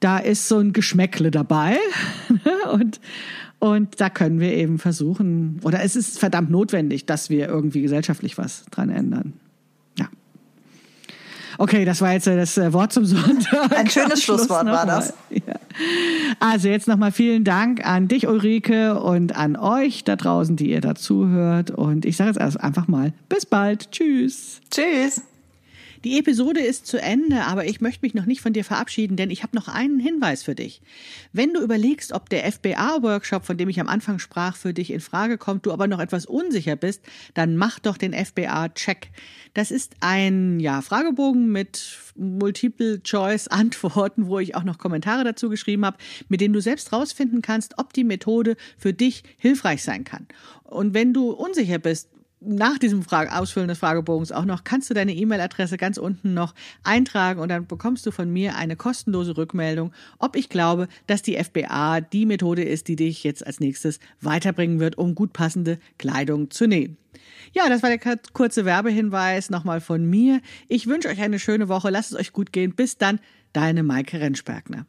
Da ist so ein Geschmäckle dabei ne? und und da können wir eben versuchen, oder es ist verdammt notwendig, dass wir irgendwie gesellschaftlich was dran ändern. Okay, das war jetzt das äh, Wort zum Sonntag. Ein schönes Schlusswort war das. Ja. Also jetzt nochmal vielen Dank an dich, Ulrike, und an euch da draußen, die ihr dazuhört. Und ich sage jetzt einfach mal, bis bald. Tschüss. Tschüss. Die Episode ist zu Ende, aber ich möchte mich noch nicht von dir verabschieden, denn ich habe noch einen Hinweis für dich. Wenn du überlegst, ob der FBA-Workshop, von dem ich am Anfang sprach, für dich in Frage kommt, du aber noch etwas unsicher bist, dann mach doch den FBA-Check. Das ist ein ja, Fragebogen mit Multiple-Choice-Antworten, wo ich auch noch Kommentare dazu geschrieben habe, mit denen du selbst rausfinden kannst, ob die Methode für dich hilfreich sein kann. Und wenn du unsicher bist, nach diesem Frage, Ausfüllen des Fragebogens auch noch, kannst du deine E-Mail-Adresse ganz unten noch eintragen und dann bekommst du von mir eine kostenlose Rückmeldung, ob ich glaube, dass die FBA die Methode ist, die dich jetzt als nächstes weiterbringen wird, um gut passende Kleidung zu nähen. Ja, das war der kurze Werbehinweis nochmal von mir. Ich wünsche euch eine schöne Woche. Lasst es euch gut gehen. Bis dann, deine Maike Rentschbergner.